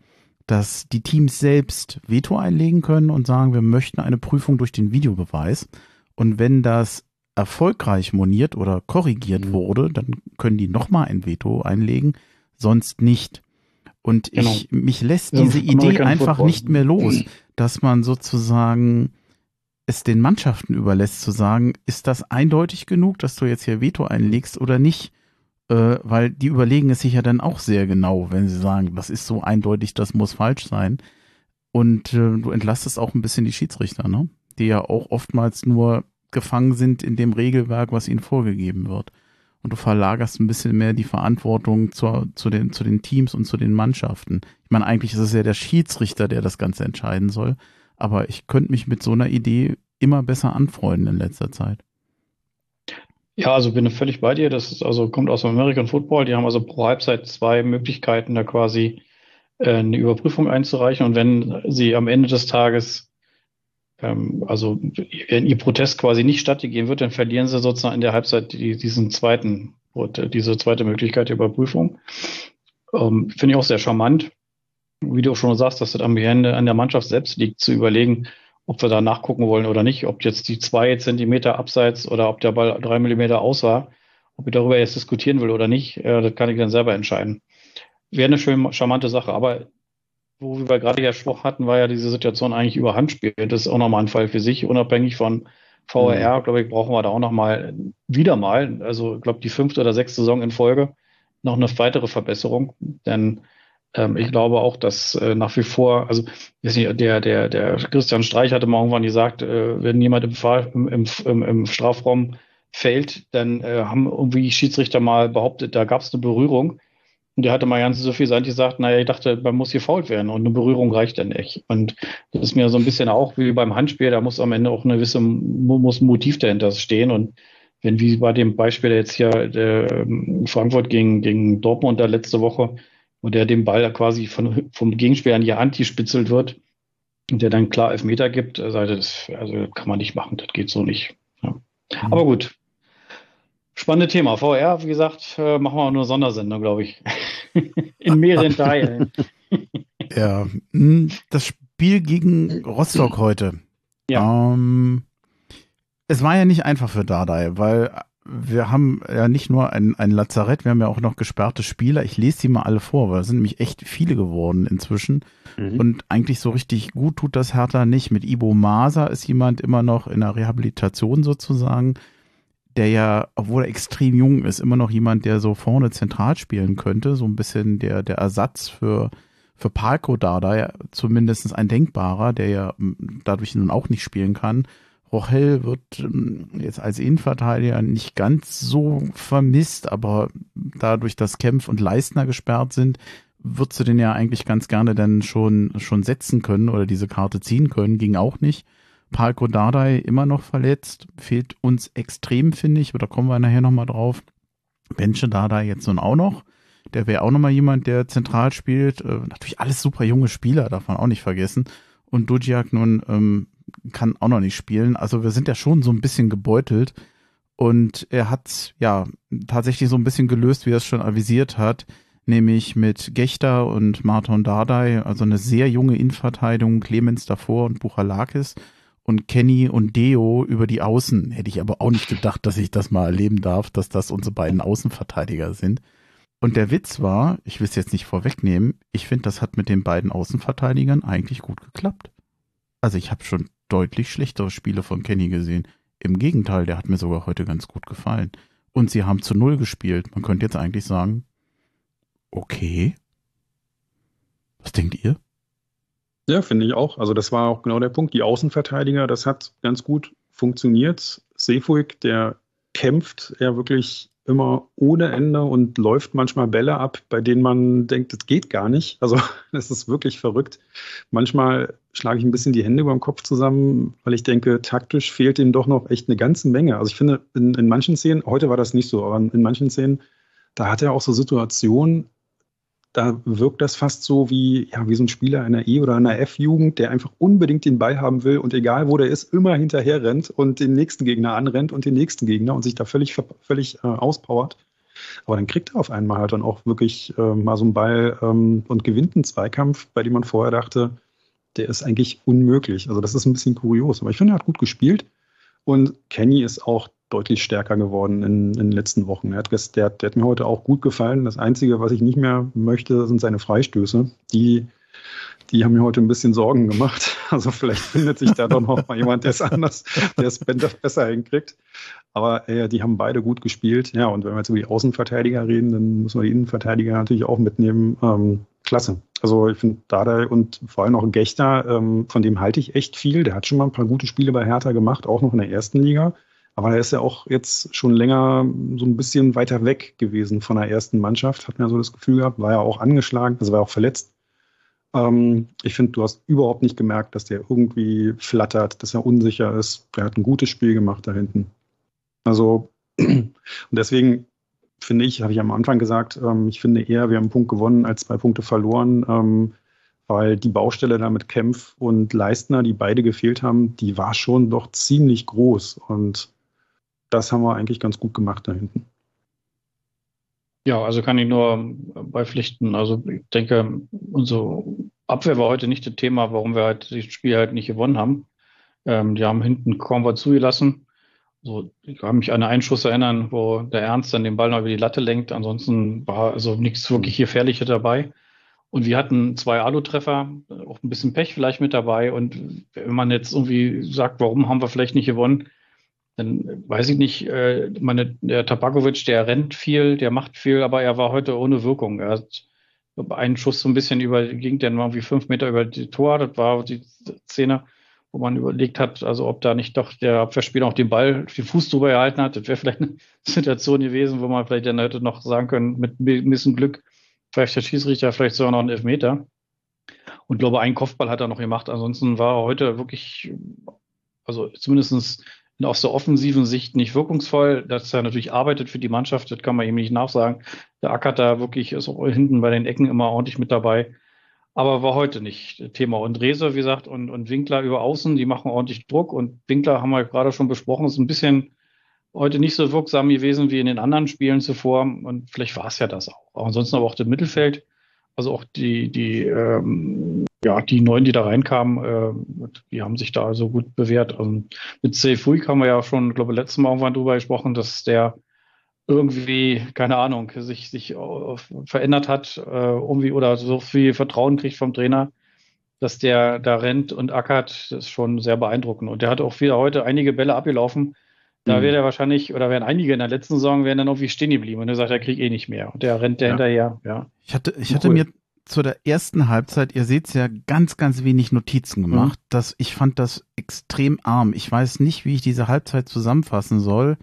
dass die Teams selbst Veto einlegen können und sagen, wir möchten eine Prüfung durch den Videobeweis. Und wenn das erfolgreich moniert oder korrigiert wurde, dann können die nochmal ein Veto einlegen, sonst nicht. Und ich, mich lässt Ja, diese Idee einfach Football. nicht mehr los, dass man sozusagen es den Mannschaften überlässt zu sagen, ist das eindeutig genug, dass du jetzt hier Veto einlegst oder nicht? Äh, weil die überlegen es sich ja dann auch sehr genau, wenn sie sagen, das ist so eindeutig, das muss falsch sein. Und äh, du entlastest auch ein bisschen die Schiedsrichter, ne? Die ja auch oftmals nur gefangen sind in dem Regelwerk, was ihnen vorgegeben wird. Und du verlagerst ein bisschen mehr die Verantwortung zur, zu, den, zu den Teams und zu den Mannschaften. Ich meine, eigentlich ist es ja der Schiedsrichter, der das Ganze entscheiden soll. Aber ich könnte mich mit so einer Idee immer besser anfreunden in letzter Zeit. Ja, also bin ich völlig bei dir. Das ist also kommt aus dem American Football. Die haben also pro Halbzeit zwei Möglichkeiten, da quasi äh, eine Überprüfung einzureichen. Und wenn sie am Ende des Tages, ähm, also wenn ihr Protest quasi nicht stattgegeben wird, dann verlieren sie sozusagen in der Halbzeit die, diesen zweiten, diese zweite Möglichkeit der Überprüfung. Ähm, Finde ich auch sehr charmant. Wie du schon sagst, dass das am Ende an der Mannschaft selbst liegt, zu überlegen, ob wir da nachgucken wollen oder nicht, ob jetzt die zwei Zentimeter abseits oder ob der Ball drei Millimeter aus war, ob ich darüber jetzt diskutieren will oder nicht, äh, das kann ich dann selber entscheiden. Wäre eine schön charmante Sache, aber wo wir gerade ja gesprochen hatten, war ja diese Situation eigentlich über Handspiel. Das ist auch nochmal ein Fall für sich, unabhängig von VRR, glaube ich, brauchen wir da auch nochmal wieder mal, also ich glaube die fünfte oder sechste Saison in Folge, noch eine weitere Verbesserung, denn ähm, ich glaube auch, dass äh, nach wie vor, also nicht, der, der, der Christian Streich hatte mal irgendwann gesagt, äh, wenn jemand im, im, im, im, Strafraum fällt, dann äh, haben irgendwie Schiedsrichter mal behauptet, da gab es eine Berührung. Und der hatte mal ganz so viel sein, gesagt, naja, ich dachte, man muss gefault werden und eine Berührung reicht dann nicht. Und das ist mir so ein bisschen auch wie beim Handspiel, da muss am Ende auch eine gewisse, muss ein Motiv dahinter stehen. Und wenn wie bei dem Beispiel jetzt hier ähm, Frankfurt gegen, gegen Dortmund da letzte Woche, wo der den Ball quasi von, vom Gegenspieler an die Hand gespitzelt wird und der dann klar Elfmeter gibt, also das also kann man nicht machen, das geht so nicht. Ja. Mhm. Aber gut, Spannende Thema. VR, wie gesagt, äh, machen wir auch eine Sondersendung, glaube ich. In mehreren Teilen. ja, hm, das Spiel gegen Rostock heute. Ja. Ähm, es war ja nicht einfach für Dardai, weil wir haben ja nicht nur ein, ein Lazarett, wir haben ja auch noch gesperrte Spieler. Ich lese die mal alle vor, weil es sind nämlich echt viele geworden inzwischen. Mhm. Und eigentlich so richtig gut tut das Hertha nicht. Mit Ibo Masa ist jemand immer noch in der Rehabilitation sozusagen der ja, obwohl er extrem jung ist, immer noch jemand, der so vorne zentral spielen könnte, so ein bisschen der, der Ersatz für, für Palko da, ja zumindest ein denkbarer, der ja dadurch nun auch nicht spielen kann. Rochel wird jetzt als Innenverteidiger nicht ganz so vermisst, aber dadurch, dass Kempf und Leistner gesperrt sind, würdest du den ja eigentlich ganz gerne dann schon, schon setzen können oder diese Karte ziehen können, ging auch nicht. Palko Dardai immer noch verletzt, fehlt uns extrem, finde ich, oder kommen wir nachher nochmal drauf. Benche Dardai jetzt nun auch noch. Der wäre auch nochmal jemand, der zentral spielt. Äh, natürlich alles super junge Spieler, darf man auch nicht vergessen. Und Dujiak nun ähm, kann auch noch nicht spielen. Also wir sind ja schon so ein bisschen gebeutelt. Und er hat ja tatsächlich so ein bisschen gelöst, wie er es schon avisiert hat, nämlich mit Gechter und Marton Dardai, also eine sehr junge Innenverteidigung, Clemens davor und Buchalakis und Kenny und Deo über die Außen. Hätte ich aber auch nicht gedacht, dass ich das mal erleben darf, dass das unsere beiden Außenverteidiger sind. Und der Witz war, ich will es jetzt nicht vorwegnehmen, ich finde, das hat mit den beiden Außenverteidigern eigentlich gut geklappt. Also ich habe schon deutlich schlechtere Spiele von Kenny gesehen. Im Gegenteil, der hat mir sogar heute ganz gut gefallen. Und sie haben zu Null gespielt. Man könnte jetzt eigentlich sagen, okay. Was denkt ihr? Ja, finde ich auch. Also das war auch genau der Punkt. Die Außenverteidiger, das hat ganz gut funktioniert. Seefuig, der kämpft ja wirklich immer ohne Ende und läuft manchmal Bälle ab, bei denen man denkt, das geht gar nicht. Also das ist wirklich verrückt. Manchmal schlage ich ein bisschen die Hände über dem Kopf zusammen, weil ich denke, taktisch fehlt ihm doch noch echt eine ganze Menge. Also ich finde, in, in manchen Szenen, heute war das nicht so, aber in manchen Szenen, da hat er auch so Situationen, da wirkt das fast so wie, ja, wie so ein Spieler einer E- oder einer F-Jugend, der einfach unbedingt den Ball haben will und egal wo der ist, immer hinterher rennt und den nächsten Gegner anrennt und den nächsten Gegner und sich da völlig, völlig äh, auspowert. Aber dann kriegt er auf einmal halt dann auch wirklich äh, mal so einen Ball ähm, und gewinnt einen Zweikampf, bei dem man vorher dachte, der ist eigentlich unmöglich. Also das ist ein bisschen kurios. Aber ich finde, er hat gut gespielt. Und Kenny ist auch deutlich stärker geworden in, in den letzten Wochen. Der hat, der, der hat mir heute auch gut gefallen. Das Einzige, was ich nicht mehr möchte, sind seine Freistöße. Die, die haben mir heute ein bisschen Sorgen gemacht. Also vielleicht findet sich da doch noch mal jemand, der es anders, der es besser hinkriegt. Aber äh, die haben beide gut gespielt. Ja, und wenn wir jetzt über die Außenverteidiger reden, dann müssen wir die Innenverteidiger natürlich auch mitnehmen. Ähm, klasse. Also ich finde Dada und vor allem auch Gechter, ähm, von dem halte ich echt viel. Der hat schon mal ein paar gute Spiele bei Hertha gemacht, auch noch in der ersten Liga. Aber er ist ja auch jetzt schon länger so ein bisschen weiter weg gewesen von der ersten Mannschaft, hat mir so das Gefühl gehabt, war ja auch angeschlagen, also war auch verletzt. Ähm, ich finde, du hast überhaupt nicht gemerkt, dass der irgendwie flattert, dass er unsicher ist. Er hat ein gutes Spiel gemacht da hinten. Also, und deswegen finde ich, habe ich am Anfang gesagt, ähm, ich finde eher, wir haben einen Punkt gewonnen als zwei Punkte verloren, ähm, weil die Baustelle da mit Kempf und Leistner, die beide gefehlt haben, die war schon doch ziemlich groß. Und das haben wir eigentlich ganz gut gemacht da hinten. Ja, also kann ich nur beipflichten. Also ich denke, unsere Abwehr war heute nicht das Thema, warum wir halt das Spiel halt nicht gewonnen haben. Ähm, die haben hinten kaum was zugelassen. So, ich kann mich an einen Schuss erinnern, wo der Ernst dann den Ball noch über die Latte lenkt. Ansonsten war also nichts wirklich Gefährliches dabei. Und wir hatten zwei Alu-Treffer, auch ein bisschen Pech vielleicht mit dabei. Und wenn man jetzt irgendwie sagt, warum haben wir vielleicht nicht gewonnen, dann weiß ich nicht, äh, meine, der Tabakovic, der rennt viel, der macht viel, aber er war heute ohne Wirkung. Er hat einen Schuss so ein bisschen über, ging dann irgendwie fünf Meter über die Tor, das war die Szene, wo man überlegt hat, also ob da nicht doch der Abwehrspieler auch den Ball, den Fuß drüber gehalten hat. Das wäre vielleicht eine Situation gewesen, wo man vielleicht dann hätte noch sagen können, mit ein bisschen Glück, vielleicht der Schiedsrichter, vielleicht sogar noch einen Elfmeter. Und glaube, einen Kopfball hat er noch gemacht. Ansonsten war er heute wirklich, also zumindest aus der offensiven Sicht nicht wirkungsvoll. Dass er natürlich arbeitet für die Mannschaft, das kann man ihm nicht nachsagen. Der ackert da wirklich, ist auch hinten bei den Ecken immer ordentlich mit dabei. Aber war heute nicht Thema. Und Rese, wie gesagt, und, und Winkler über Außen, die machen ordentlich Druck. Und Winkler haben wir gerade schon besprochen, ist ein bisschen heute nicht so wirksam gewesen wie in den anderen Spielen zuvor. Und vielleicht war es ja das auch. Ansonsten aber auch das Mittelfeld. Also auch die, die, ähm, ja, die neuen, die da reinkamen, äh, die haben sich da also gut bewährt. Und mit Seyfui haben wir ja schon, glaube ich, letztes Mal irgendwann drüber gesprochen, dass der irgendwie, keine Ahnung, sich, sich verändert hat, äh, irgendwie oder so viel Vertrauen kriegt vom Trainer, dass der da rennt und ackert, das ist schon sehr beeindruckend. Und der hat auch wieder heute einige Bälle abgelaufen, da mhm. wäre er wahrscheinlich, oder wären einige in der letzten Saison, wären dann irgendwie stehen geblieben und er sagt, er kriegt eh nicht mehr. Und der rennt der ja. hinterher, ja. Ich hatte, ich hatte cool. mir zu der ersten Halbzeit, ihr seht's ja, ganz, ganz wenig Notizen gemacht. Mhm. Das, ich fand das extrem arm. Ich weiß nicht, wie ich diese Halbzeit zusammenfassen soll.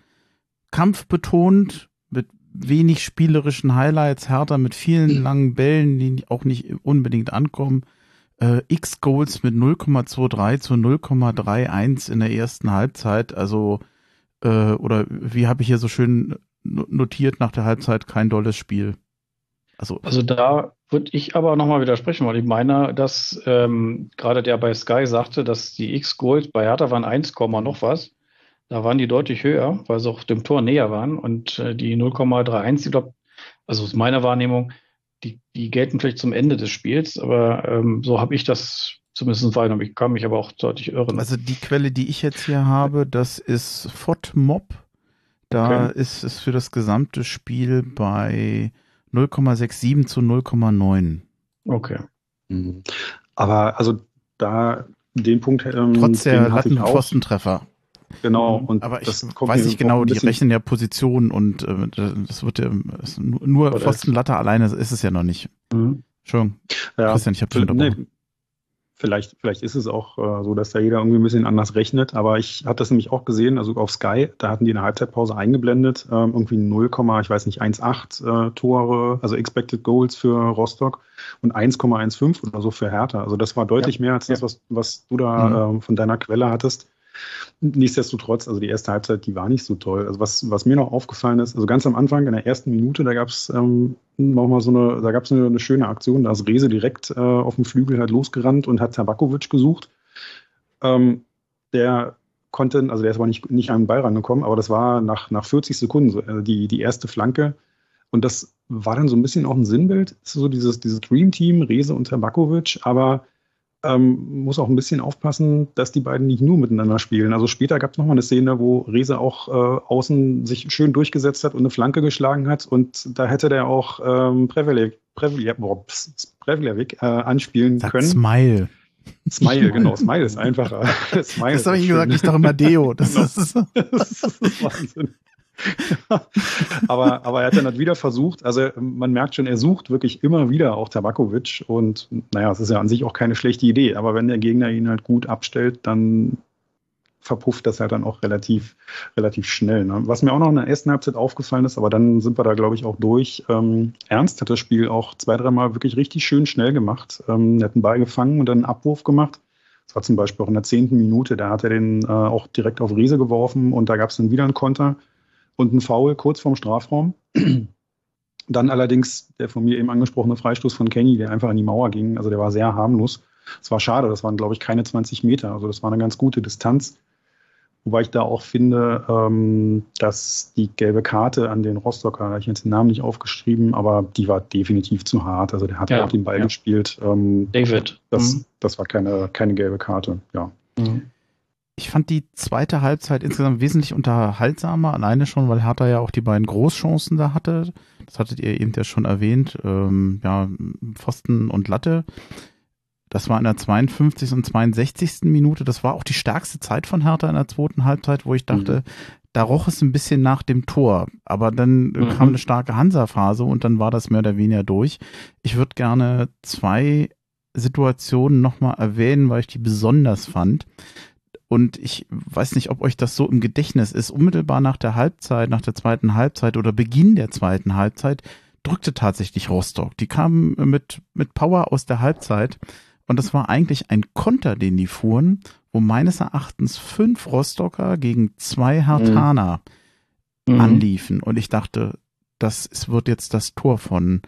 Kampfbetont, mit wenig spielerischen Highlights, härter mit vielen langen Bällen, die auch nicht unbedingt ankommen. Äh, X-Goals mit 0,23 zu 0,31 in der ersten Halbzeit. Also äh, oder wie habe ich hier so schön notiert nach der Halbzeit, kein dolles Spiel. Also, also da würde ich aber nochmal widersprechen, weil ich meine, dass ähm, gerade der bei Sky sagte, dass die X-Goals bei Hertha waren 1, noch was. Da waren die deutlich höher, weil sie auch dem Tor näher waren. Und äh, die 0,31, ich glaube, also aus meiner Wahrnehmung, die, die gelten vielleicht zum Ende des Spiels, aber ähm, so habe ich das zumindest wahrgenommen. Ich kann mich aber auch deutlich irren. Also die Quelle, die ich jetzt hier habe, das ist FODMOB. Da okay. ist es für das gesamte Spiel bei 0,67 zu 0,9. Okay. Mhm. Aber also da den Punkt. Ähm, Trotz der Latten- und Pfostentreffer. Genau. Und aber ich weiß nicht genau, die rechnen ja Positionen und äh, das wird ja nur Pfostenlatte alleine ist es ja noch nicht. Mhm. Schon. Ja, Christian, ich habe nee, Vielleicht, vielleicht ist es auch äh, so, dass da jeder irgendwie ein bisschen anders rechnet, aber ich habe das nämlich auch gesehen, also auf Sky, da hatten die eine Halbzeitpause eingeblendet, ähm, irgendwie 0, ich weiß nicht, 1,8 äh, Tore, also Expected Goals für Rostock und 1,15 oder so für Hertha. Also das war deutlich ja, mehr als das, was, was du da mhm. äh, von deiner Quelle hattest. Nichtsdestotrotz, also die erste Halbzeit, die war nicht so toll. Also was, was mir noch aufgefallen ist, also ganz am Anfang in der ersten Minute, da gab es ähm, nochmal so eine, da gab es eine, eine, schöne Aktion, da ist Rese direkt äh, auf dem Flügel halt losgerannt und hat Tabakovic gesucht. Ähm, der konnte, also der ist aber nicht, nicht an den Ball rangekommen, aber das war nach, nach 40 Sekunden so, äh, die, die erste Flanke. Und das war dann so ein bisschen auch ein Sinnbild, so dieses, dieses Dream Team, Rese und Tabakovic, aber ähm, muss auch ein bisschen aufpassen, dass die beiden nicht nur miteinander spielen. Also später gab es nochmal eine Szene, wo Rese auch äh, außen sich schön durchgesetzt hat und eine Flanke geschlagen hat und da hätte der auch ähm, Prevelic, äh, anspielen Sag können. Smile. Smile, genau. Smile ist einfacher. Smile das habe ich gesagt, ich dachte immer Deo. Das, genau. ist, das ist Wahnsinn. aber, aber er hat dann halt wieder versucht, also man merkt schon, er sucht wirklich immer wieder auch Tabakovic und naja, es ist ja an sich auch keine schlechte Idee, aber wenn der Gegner ihn halt gut abstellt, dann verpufft das halt dann auch relativ, relativ schnell. Ne? Was mir auch noch in der ersten Halbzeit aufgefallen ist, aber dann sind wir da, glaube ich, auch durch. Ähm, Ernst hat das Spiel auch zwei, dreimal wirklich richtig schön schnell gemacht. Ähm, er hat einen Ball gefangen und dann einen Abwurf gemacht. Das war zum Beispiel auch in der zehnten Minute, da hat er den äh, auch direkt auf Riese geworfen und da gab es dann wieder einen Konter und ein Foul kurz vorm Strafraum. Dann allerdings der von mir eben angesprochene Freistoß von Kenny, der einfach an die Mauer ging. Also der war sehr harmlos. Es war schade, das waren, glaube ich, keine 20 Meter. Also das war eine ganz gute Distanz. Wobei ich da auch finde, ähm, dass die gelbe Karte an den Rostocker, ich habe jetzt den Namen nicht aufgeschrieben, aber die war definitiv zu hart. Also der hat ja, auch den Ball ja. gespielt. Ähm, David. Das, mhm. das war keine, keine gelbe Karte, ja. Mhm ich fand die zweite Halbzeit insgesamt wesentlich unterhaltsamer, alleine schon, weil Hertha ja auch die beiden Großchancen da hatte. Das hattet ihr eben ja schon erwähnt. Ähm, ja, Pfosten und Latte. Das war in der 52. und 62. Minute. Das war auch die stärkste Zeit von Hertha in der zweiten Halbzeit, wo ich dachte, mhm. da roch es ein bisschen nach dem Tor. Aber dann mhm. kam eine starke Hansa-Phase und dann war das mehr oder weniger durch. Ich würde gerne zwei Situationen nochmal erwähnen, weil ich die besonders fand. Und ich weiß nicht, ob euch das so im Gedächtnis ist. Unmittelbar nach der Halbzeit, nach der zweiten Halbzeit oder Beginn der zweiten Halbzeit drückte tatsächlich Rostock. Die kamen mit, mit Power aus der Halbzeit und das war eigentlich ein Konter, den die fuhren, wo meines Erachtens fünf Rostocker gegen zwei Hartaner Mhm. anliefen. Und ich dachte, das wird jetzt das Tor von,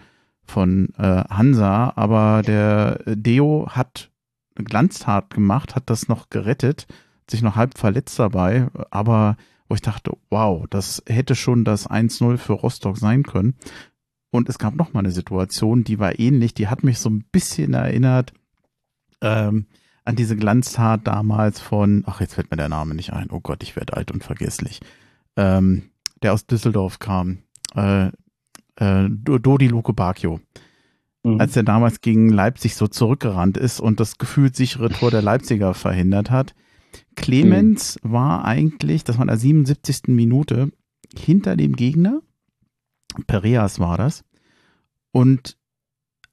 von äh, Hansa, aber der äh, Deo hat Glanztat gemacht, hat das noch gerettet, sich noch halb verletzt dabei, aber wo ich dachte, wow, das hätte schon das 1-0 für Rostock sein können. Und es gab noch mal eine Situation, die war ähnlich, die hat mich so ein bisschen erinnert ähm, an diese Glanztat damals von, ach, jetzt fällt mir der Name nicht ein, oh Gott, ich werde alt und vergesslich, ähm, der aus Düsseldorf kam, äh, äh, Dodi Luke Bacchio Mhm. als er damals gegen Leipzig so zurückgerannt ist und das gefühlt sichere Tor der Leipziger verhindert hat. Clemens war eigentlich, das war in der 77. Minute, hinter dem Gegner. Pereas war das. Und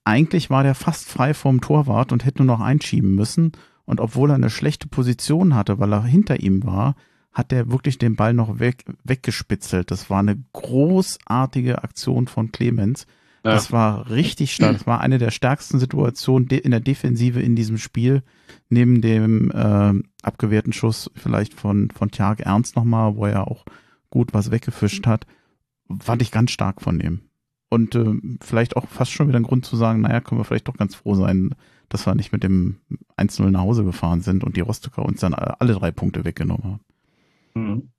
eigentlich war der fast frei vom Torwart und hätte nur noch einschieben müssen. Und obwohl er eine schlechte Position hatte, weil er hinter ihm war, hat er wirklich den Ball noch weg, weggespitzelt. Das war eine großartige Aktion von Clemens. Ja. Das war richtig stark. Das war eine der stärksten Situationen in der Defensive in diesem Spiel. Neben dem äh, abgewehrten Schuss vielleicht von, von Tjark Ernst nochmal, wo er auch gut was weggefischt hat. Fand ich ganz stark von ihm. Und äh, vielleicht auch fast schon wieder ein Grund zu sagen, naja, können wir vielleicht doch ganz froh sein, dass wir nicht mit dem 1-0 nach Hause gefahren sind und die Rostocker uns dann alle drei Punkte weggenommen haben. Mhm.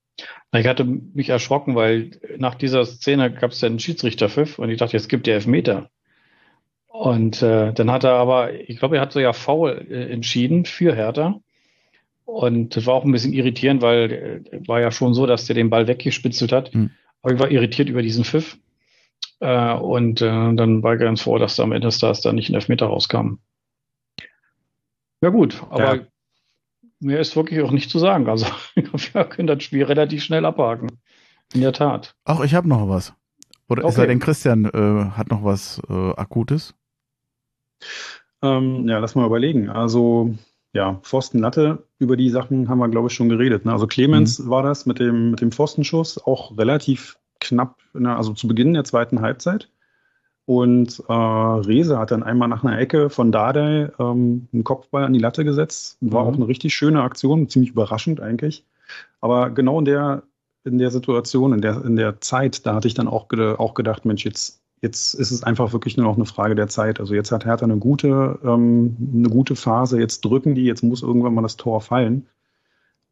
Ich hatte mich erschrocken, weil nach dieser Szene gab es ja einen Schiedsrichterpfiff und ich dachte, jetzt gibt der Elfmeter. Und äh, dann hat er aber, ich glaube, er hat so ja faul äh, entschieden für Hertha. Und das war auch ein bisschen irritierend, weil äh, war ja schon so, dass der den Ball weggespitzelt hat. Hm. Aber ich war irritiert über diesen Pfiff. Äh, und äh, dann war ich ganz froh, dass da am Ende des Tages da nicht ein Elfmeter rauskam. Ja gut, aber Ja. Mehr ist wirklich auch nicht zu sagen. Also wir können das Spiel relativ schnell abhaken. In der Tat. Ach, ich habe noch was. Oder ist Okay. er denn Christian äh, hat noch was äh, Akutes? Ähm, ja, lass mal überlegen. Also, ja, Pfosten Latte, über die Sachen haben wir, glaube ich, schon geredet. Ne? Also Clemens war das mit dem, mit dem Pfostenschuss auch relativ knapp, der, also zu Beginn der zweiten Halbzeit. Und äh, Rese hat dann einmal nach einer Ecke von Dardai ähm, einen Kopfball an die Latte gesetzt. War Mhm. auch eine richtig schöne Aktion, ziemlich überraschend eigentlich. Aber genau in der, in der Situation, in der, in der Zeit, da hatte ich dann auch, ged auch gedacht, Mensch, jetzt, jetzt ist es einfach wirklich nur noch eine Frage der Zeit. Also jetzt hat Hertha eine gute, ähm, eine gute Phase, jetzt drücken die, jetzt muss irgendwann mal das Tor fallen.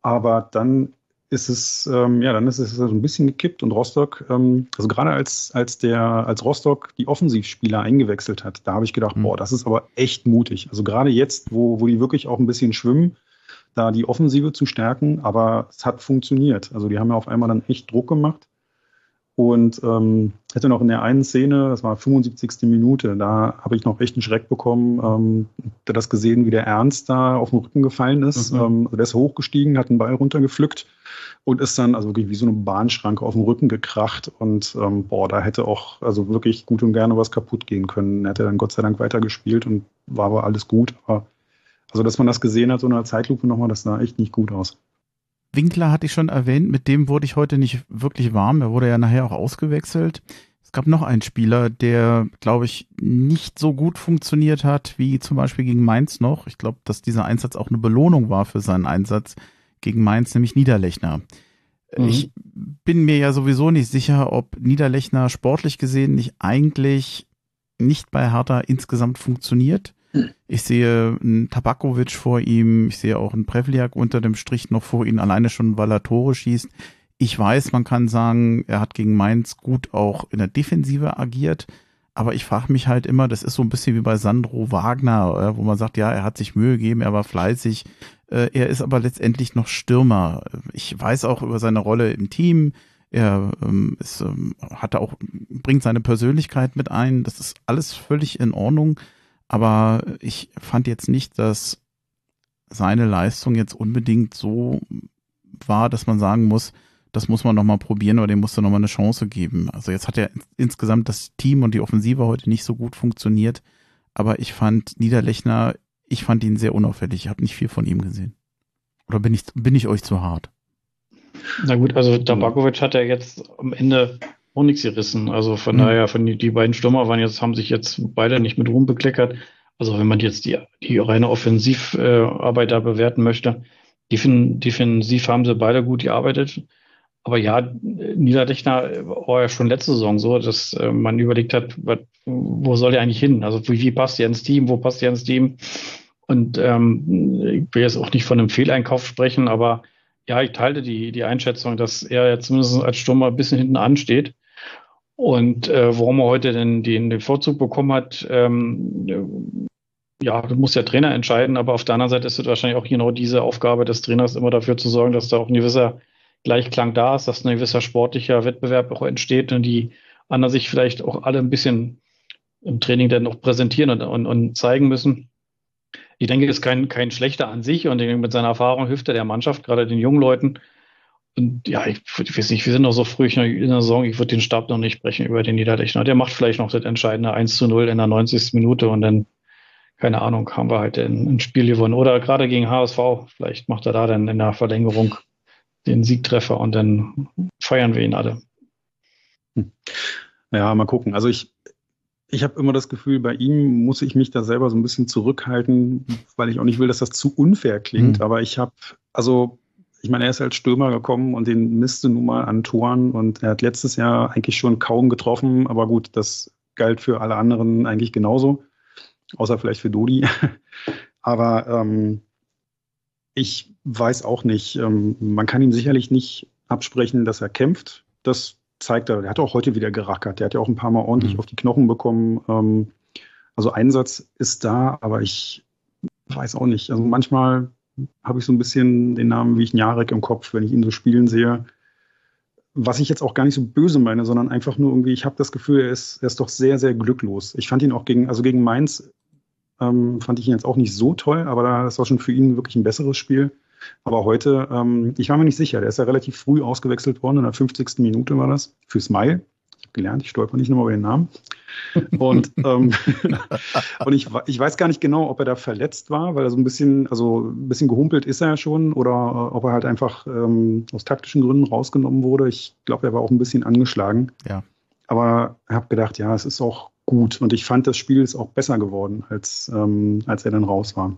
Aber dann ist es, ähm, ja, dann ist es so ein bisschen gekippt und Rostock, ähm, also gerade als, als der, als Rostock die Offensivspieler eingewechselt hat, da habe ich gedacht, Mhm. boah, das ist aber echt mutig. Also gerade jetzt, wo, wo die wirklich auch ein bisschen schwimmen, da die Offensive zu stärken, aber es hat funktioniert. Also die haben ja auf einmal dann echt Druck gemacht. Und ähm, hätte noch in der einen Szene, das war 75. Minute, da habe ich noch echt einen Schreck bekommen, ähm, da das gesehen, wie der Ernst da auf den Rücken gefallen ist. Mhm. Ähm, also der ist hochgestiegen, hat den Ball runtergepflückt und ist dann also wirklich wie so eine Bahnschranke auf den Rücken gekracht. Und ähm, boah, da hätte auch also wirklich gut und gerne was kaputt gehen können. Er hätte dann Gott sei Dank weitergespielt und war aber alles gut. Aber also, dass man das gesehen hat, so in einer Zeitlupe nochmal, das sah echt nicht gut aus. Winkler hatte ich schon erwähnt, mit dem wurde ich heute nicht wirklich warm. Er wurde ja nachher auch ausgewechselt. Es gab noch einen Spieler, der, glaube ich, nicht so gut funktioniert hat wie zum Beispiel gegen Mainz noch. Ich glaube, dass dieser Einsatz auch eine Belohnung war für seinen Einsatz gegen Mainz, nämlich Niederlechner. Mhm. Ich bin mir ja sowieso nicht sicher, ob Niederlechner sportlich gesehen nicht eigentlich nicht bei Hertha insgesamt funktioniert. Ich sehe einen Tabakovic vor ihm, ich sehe auch einen Prevliak unter dem Strich noch vor ihm, alleine schon, weil er Tore schießt. Ich weiß, man kann sagen, er hat gegen Mainz gut auch in der Defensive agiert, aber ich frage mich halt immer, das ist so ein bisschen wie bei Sandro Wagner, äh, wo man sagt, ja, er hat sich Mühe gegeben, er war fleißig, äh, er ist aber letztendlich noch Stürmer. Ich weiß auch über seine Rolle im Team, er ähm, ist, ähm, hat auch, bringt seine Persönlichkeit mit ein, das ist alles völlig in Ordnung. Aber ich fand jetzt nicht, dass seine Leistung jetzt unbedingt so war, dass man sagen muss, das muss man nochmal probieren oder dem musst du nochmal eine Chance geben. Also jetzt hat ja insgesamt das Team und die Offensive heute nicht so gut funktioniert. Aber ich fand Niederlechner, ich fand ihn sehr unauffällig. Ich habe nicht viel von ihm gesehen. Oder bin ich, bin ich euch zu hart? Na gut, also Tabakovic hat ja jetzt am Ende auch nichts gerissen. Also von mhm. daher, von die, die beiden Stürmer waren jetzt, haben sich jetzt beide nicht mit Ruhm bekleckert. Also wenn man jetzt die, die reine Offensivarbeit da bewerten möchte, defensiv haben sie beide gut gearbeitet. Aber ja, Niederdechner war ja schon letzte Saison so, dass äh, man überlegt hat, wat, wo soll der eigentlich hin? Also wie, wie passt der ins Team, wo passt der ins Team? Und ähm, ich will jetzt auch nicht von einem Fehleinkauf sprechen, aber ja, ich teile die, die Einschätzung, dass er jetzt zumindest als Stürmer ein bisschen hinten ansteht. Und äh, warum er heute denn den, den Vorzug bekommen hat, ähm, ja, das muss der Trainer entscheiden, aber auf der anderen Seite ist es wahrscheinlich auch genau diese Aufgabe des Trainers, immer dafür zu sorgen, dass da auch ein gewisser Gleichklang da ist, dass ein gewisser sportlicher Wettbewerb auch entsteht und die anderen sich vielleicht auch alle ein bisschen im Training dann noch präsentieren und, und, und zeigen müssen. Ich denke, das ist kein, kein schlechter an sich und mit seiner Erfahrung hilft er der Mannschaft, gerade den jungen Leuten. Und ja, ich, ich weiß nicht, wir sind noch so früh in der Saison, ich würde den Stab noch nicht sprechen über den Niederlechner. Der macht vielleicht noch das entscheidende 1 zu 0 in der 90. Minute und dann, keine Ahnung, haben wir halt ein, ein Spiel gewonnen. Oder gerade gegen HSV, vielleicht macht er da dann in der Verlängerung den Siegtreffer und dann feiern wir ihn alle. Hm. Ja, mal gucken. Also ich, ich habe immer das Gefühl, bei ihm muss ich mich da selber so ein bisschen zurückhalten, weil ich auch nicht will, dass das zu unfair klingt. Mhm. Aber ich habe, also, ich meine, er ist als Stürmer gekommen und den misste nun mal an Toren und er hat letztes Jahr eigentlich schon kaum getroffen. Aber gut, das galt für alle anderen eigentlich genauso, außer vielleicht für Dodi. aber ähm, ich weiß auch nicht. Ähm, man kann ihm sicherlich nicht absprechen, dass er kämpft. Das zeigt er, der hat auch heute wieder gerackert. Der hat ja auch ein paar Mal ordentlich mhm. auf die Knochen bekommen. Ähm, also Einsatz ist da, aber ich weiß auch nicht. Also manchmal habe ich so ein bisschen den Namen wie ich Jarek im Kopf, wenn ich ihn so spielen sehe. Was ich jetzt auch gar nicht so böse meine, sondern einfach nur irgendwie, ich habe das Gefühl, er ist, er ist doch sehr, sehr glücklos. Ich fand ihn auch gegen, also gegen Mainz ähm, fand ich ihn jetzt auch nicht so toll, aber das war schon für ihn wirklich ein besseres Spiel. Aber heute, ähm, ich war mir nicht sicher, der ist ja relativ früh ausgewechselt worden, in der 50. Minute war das, für Smile. Ich habe gelernt, ich stolper nicht nochmal über den Namen. Und, ähm, und ich, ich weiß gar nicht genau, ob er da verletzt war, weil er so ein bisschen, also ein bisschen gehumpelt ist er ja schon, oder äh, ob er halt einfach ähm, aus taktischen Gründen rausgenommen wurde. Ich glaube, er war auch ein bisschen angeschlagen. Ja. Aber ich habe gedacht, ja, es ist auch gut. Und ich fand, das Spiel ist auch besser geworden, als, ähm, als er dann raus war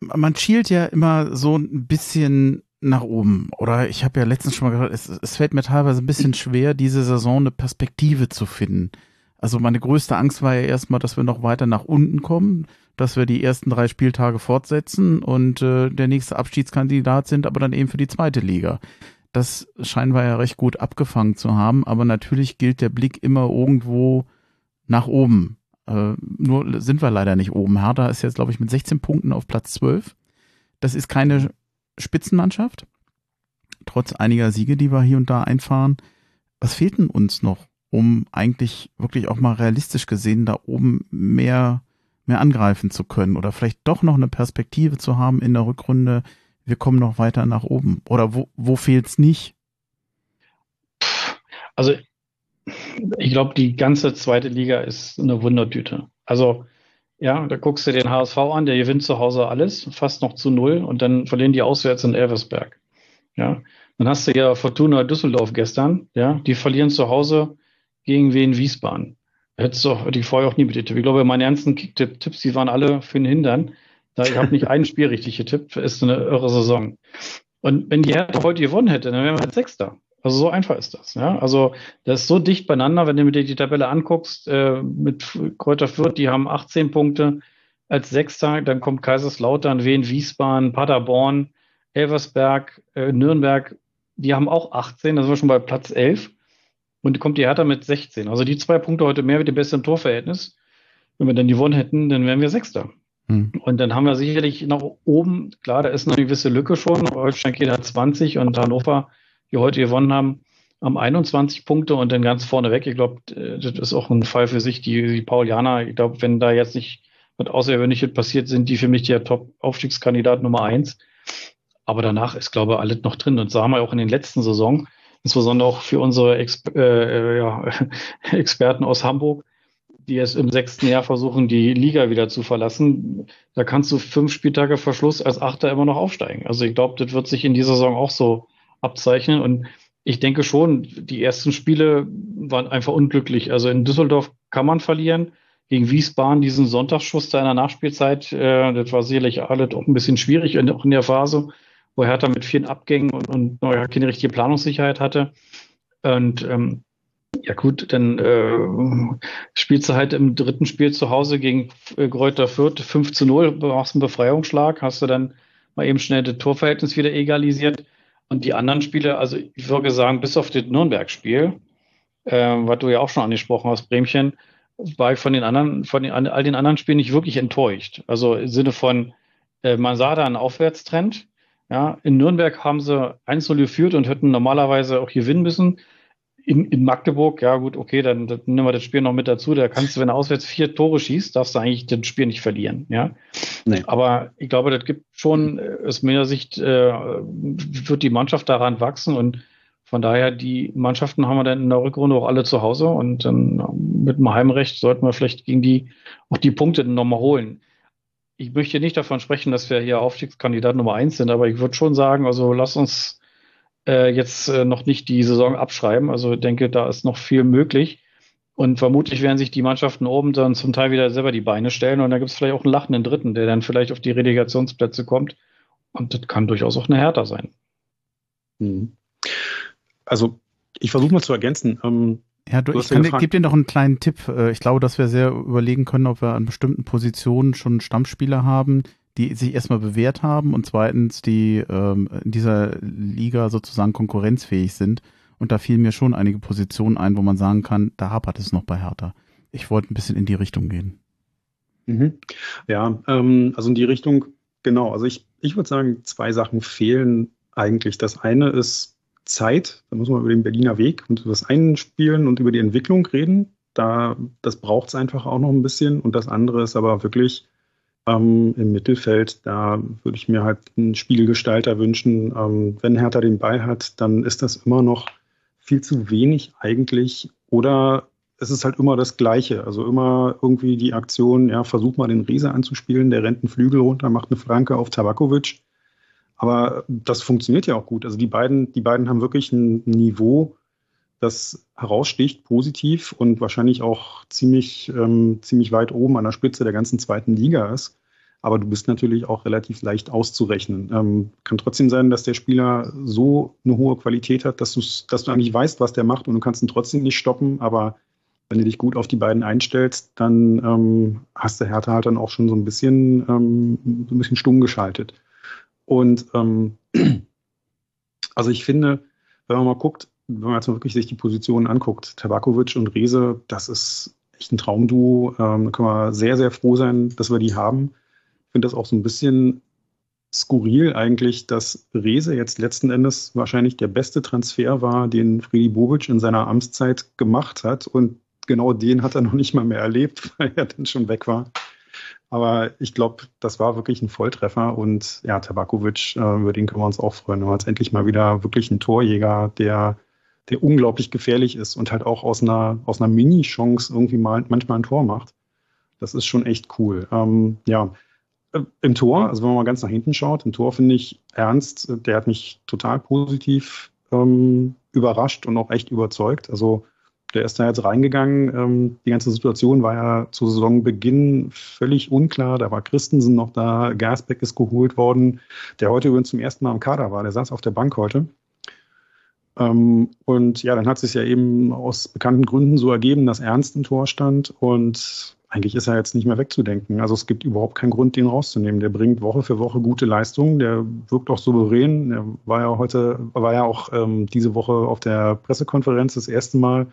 man schielt ja immer so ein bisschen nach oben. Oder ich habe ja letztens schon mal gesagt, es, es fällt mir teilweise ein bisschen schwer, diese Saison eine Perspektive zu finden. Also meine größte Angst war ja erstmal, dass wir noch weiter nach unten kommen, dass wir die ersten drei Spieltage fortsetzen und äh, der nächste Abschiedskandidat sind, aber dann eben für die zweite Liga. Das scheinen wir ja recht gut abgefangen zu haben, aber natürlich gilt der Blick immer irgendwo nach oben. Äh, nur sind wir leider nicht oben. Hertha ist jetzt, glaube ich, mit 16 Punkten auf Platz 12. Das ist keine Spitzenmannschaft, trotz einiger Siege, die wir hier und da einfahren. Was fehlt denn uns noch, um eigentlich wirklich auch mal realistisch gesehen da oben mehr, mehr angreifen zu können oder vielleicht doch noch eine Perspektive zu haben in der Rückrunde, wir kommen noch weiter nach oben? Oder wo, wo fehlt's nicht? Also ich glaube, die ganze zweite Liga ist eine Wundertüte. Also, ja, da guckst du den HSV an, der gewinnt zu Hause alles, fast noch zu null und dann verlieren die auswärts in Elversberg. Ja, dann hast du ja Fortuna Düsseldorf gestern, ja, die verlieren zu Hause gegen Wien Wiesbaden. Hättest du die vorher auch nie betitelt. Ich glaube, meine ernsten Kicktipp-Tipps, die waren alle für den Hindern. Da ich habe nicht ein Spiel richtig getippt, ist eine irre Saison. Und wenn die Hertha heute gewonnen hätte, dann wären wir halt Sechster. Also so einfach ist das. Ja? Also das ist so dicht beieinander, wenn du dir die Tabelle anguckst, äh, mit Kräuter Fürth, die haben 18 Punkte als Sechster, dann kommt Kaiserslautern, Wien, Wiesbaden, Paderborn, Elversberg, äh, Nürnberg, die haben auch 18, da sind wir schon bei Platz 11. Und kommt die Hertha mit 16. Also die zwei Punkte heute mehr mit dem besseren Torverhältnis. Wenn wir dann gewonnen hätten, dann wären wir Sechster. Hm. Und dann haben wir sicherlich nach oben, klar, da ist eine gewisse Lücke schon. Holstein geht hat 20 und Hannover die heute gewonnen haben, haben 21 Punkte und dann ganz vorne weg. Ich glaube, äh, das ist auch ein Fall für sich. Die, die Paulianer, ich glaube, wenn da jetzt nicht was Außergewöhnliches passiert, sind die für mich der Top-Aufstiegskandidat Nummer eins. Aber danach ist, glaube ich, alles noch drin. Und haben wir auch in den letzten Saison, insbesondere auch für unsere Exper äh, ja, Experten aus Hamburg, die jetzt im sechsten Jahr versuchen, die Liga wieder zu verlassen. Da kannst du fünf Spieltage Verschluss als Achter immer noch aufsteigen. Also ich glaube, das wird sich in dieser Saison auch so abzeichnen. Und ich denke schon, die ersten Spiele waren einfach unglücklich. Also in Düsseldorf kann man verlieren. Gegen Wiesbaden diesen Sonntagsschuss da in der Nachspielzeit, äh, das war sicherlich alles auch ein bisschen schwierig, auch in der Phase, wo Hertha mit vielen Abgängen und, und naja, keine richtige Planungssicherheit hatte. Und ähm, ja gut, dann äh, spielst du halt im dritten Spiel zu Hause gegen äh, Gräuter Fürth 5 zu 0, machst einen Befreiungsschlag, hast du dann mal eben schnell das Torverhältnis wieder egalisiert. Und die anderen Spiele, also ich würde sagen, bis auf das Nürnberg-Spiel, äh, was du ja auch schon angesprochen hast, Bremchen, war ich von den anderen, von den, all den anderen Spielen nicht wirklich enttäuscht. Also im Sinne von, äh, man sah da einen Aufwärtstrend. Ja, in Nürnberg haben sie 1-0 geführt und hätten normalerweise auch gewinnen müssen in, in Magdeburg, ja gut, okay, dann, dann nehmen wir das Spiel noch mit dazu. Da kannst du, wenn du auswärts vier Tore schießt, darfst du eigentlich das Spiel nicht verlieren. Ja, nee. aber ich glaube, das gibt schon aus meiner Sicht äh, wird die Mannschaft daran wachsen und von daher die Mannschaften haben wir dann in der Rückrunde auch alle zu Hause und dann mit dem Heimrecht sollten wir vielleicht gegen die auch die Punkte nochmal holen. Ich möchte nicht davon sprechen, dass wir hier Aufstiegskandidat Nummer eins sind, aber ich würde schon sagen, also lass uns äh, jetzt äh, noch nicht die Saison abschreiben. Also ich denke, da ist noch viel möglich. Und vermutlich werden sich die Mannschaften oben dann zum Teil wieder selber die Beine stellen. Und da gibt es vielleicht auch einen lachenden Dritten, der dann vielleicht auf die Relegationsplätze kommt. Und das kann durchaus auch eine Härter sein. Mhm. Also ich versuche mal zu ergänzen. Ähm, ja, du, du ich kann, gebe dir noch einen kleinen Tipp. Äh, ich glaube, dass wir sehr überlegen können, ob wir an bestimmten Positionen schon Stammspieler haben, die sich erstmal bewährt haben und zweitens, die ähm, in dieser Liga sozusagen konkurrenzfähig sind. Und da fielen mir schon einige Positionen ein, wo man sagen kann, da hapert es noch bei Hertha. Ich wollte ein bisschen in die Richtung gehen. Mhm. Ja, ähm, also in die Richtung, genau. Also ich, ich würde sagen, zwei Sachen fehlen eigentlich. Das eine ist Zeit. Da muss man über den Berliner Weg und über das Einspielen und über die Entwicklung reden. Da, das braucht es einfach auch noch ein bisschen. Und das andere ist aber wirklich ähm, Im Mittelfeld, da würde ich mir halt einen Spielgestalter wünschen. Ähm, wenn Hertha den Ball hat, dann ist das immer noch viel zu wenig eigentlich. Oder es ist halt immer das Gleiche. Also immer irgendwie die Aktion, ja, versuch mal den Riese anzuspielen, der rennt einen Flügel runter, macht eine Flanke auf Tabakovic. Aber das funktioniert ja auch gut. Also die beiden, die beiden haben wirklich ein Niveau, das heraussticht, positiv und wahrscheinlich auch ziemlich, ähm, ziemlich weit oben an der Spitze der ganzen zweiten Liga ist. Aber du bist natürlich auch relativ leicht auszurechnen. Ähm, kann trotzdem sein, dass der Spieler so eine hohe Qualität hat, dass, dass du eigentlich weißt, was der macht und du kannst ihn trotzdem nicht stoppen. Aber wenn du dich gut auf die beiden einstellst, dann ähm, hast du Hertha halt dann auch schon so ein bisschen, ähm, so ein bisschen stumm geschaltet. Und ähm, also ich finde, wenn man mal guckt, wenn man jetzt mal wirklich sich die Positionen anguckt, Tabakovic und Rese, das ist echt ein Traumduo. Ähm, da können wir sehr, sehr froh sein, dass wir die haben. Ich finde das auch so ein bisschen skurril eigentlich, dass Rese jetzt letzten Endes wahrscheinlich der beste Transfer war, den Friedi Bobic in seiner Amtszeit gemacht hat. Und genau den hat er noch nicht mal mehr erlebt, weil er dann schon weg war. Aber ich glaube, das war wirklich ein Volltreffer. Und ja, Tabakovic, äh, über den können wir uns auch freuen. Haben jetzt endlich mal wieder wirklich einen Torjäger, der der unglaublich gefährlich ist und halt auch aus einer, aus einer Mini-Chance irgendwie mal manchmal ein Tor macht. Das ist schon echt cool. Ähm, ja, äh, im Tor, also wenn man mal ganz nach hinten schaut, im Tor finde ich Ernst, der hat mich total positiv ähm, überrascht und auch echt überzeugt. Also der ist da jetzt reingegangen. Ähm, die ganze Situation war ja zu Saisonbeginn völlig unklar. Da war Christensen noch da, Gasbeck ist geholt worden, der heute übrigens zum ersten Mal im Kader war. Der saß auf der Bank heute. Ähm, und ja, dann hat es sich ja eben aus bekannten Gründen so ergeben, dass Ernst im Tor stand und eigentlich ist er jetzt nicht mehr wegzudenken. Also es gibt überhaupt keinen Grund, den rauszunehmen. Der bringt Woche für Woche gute Leistungen. Der wirkt auch souverän. Er war ja heute, war ja auch ähm, diese Woche auf der Pressekonferenz das erste Mal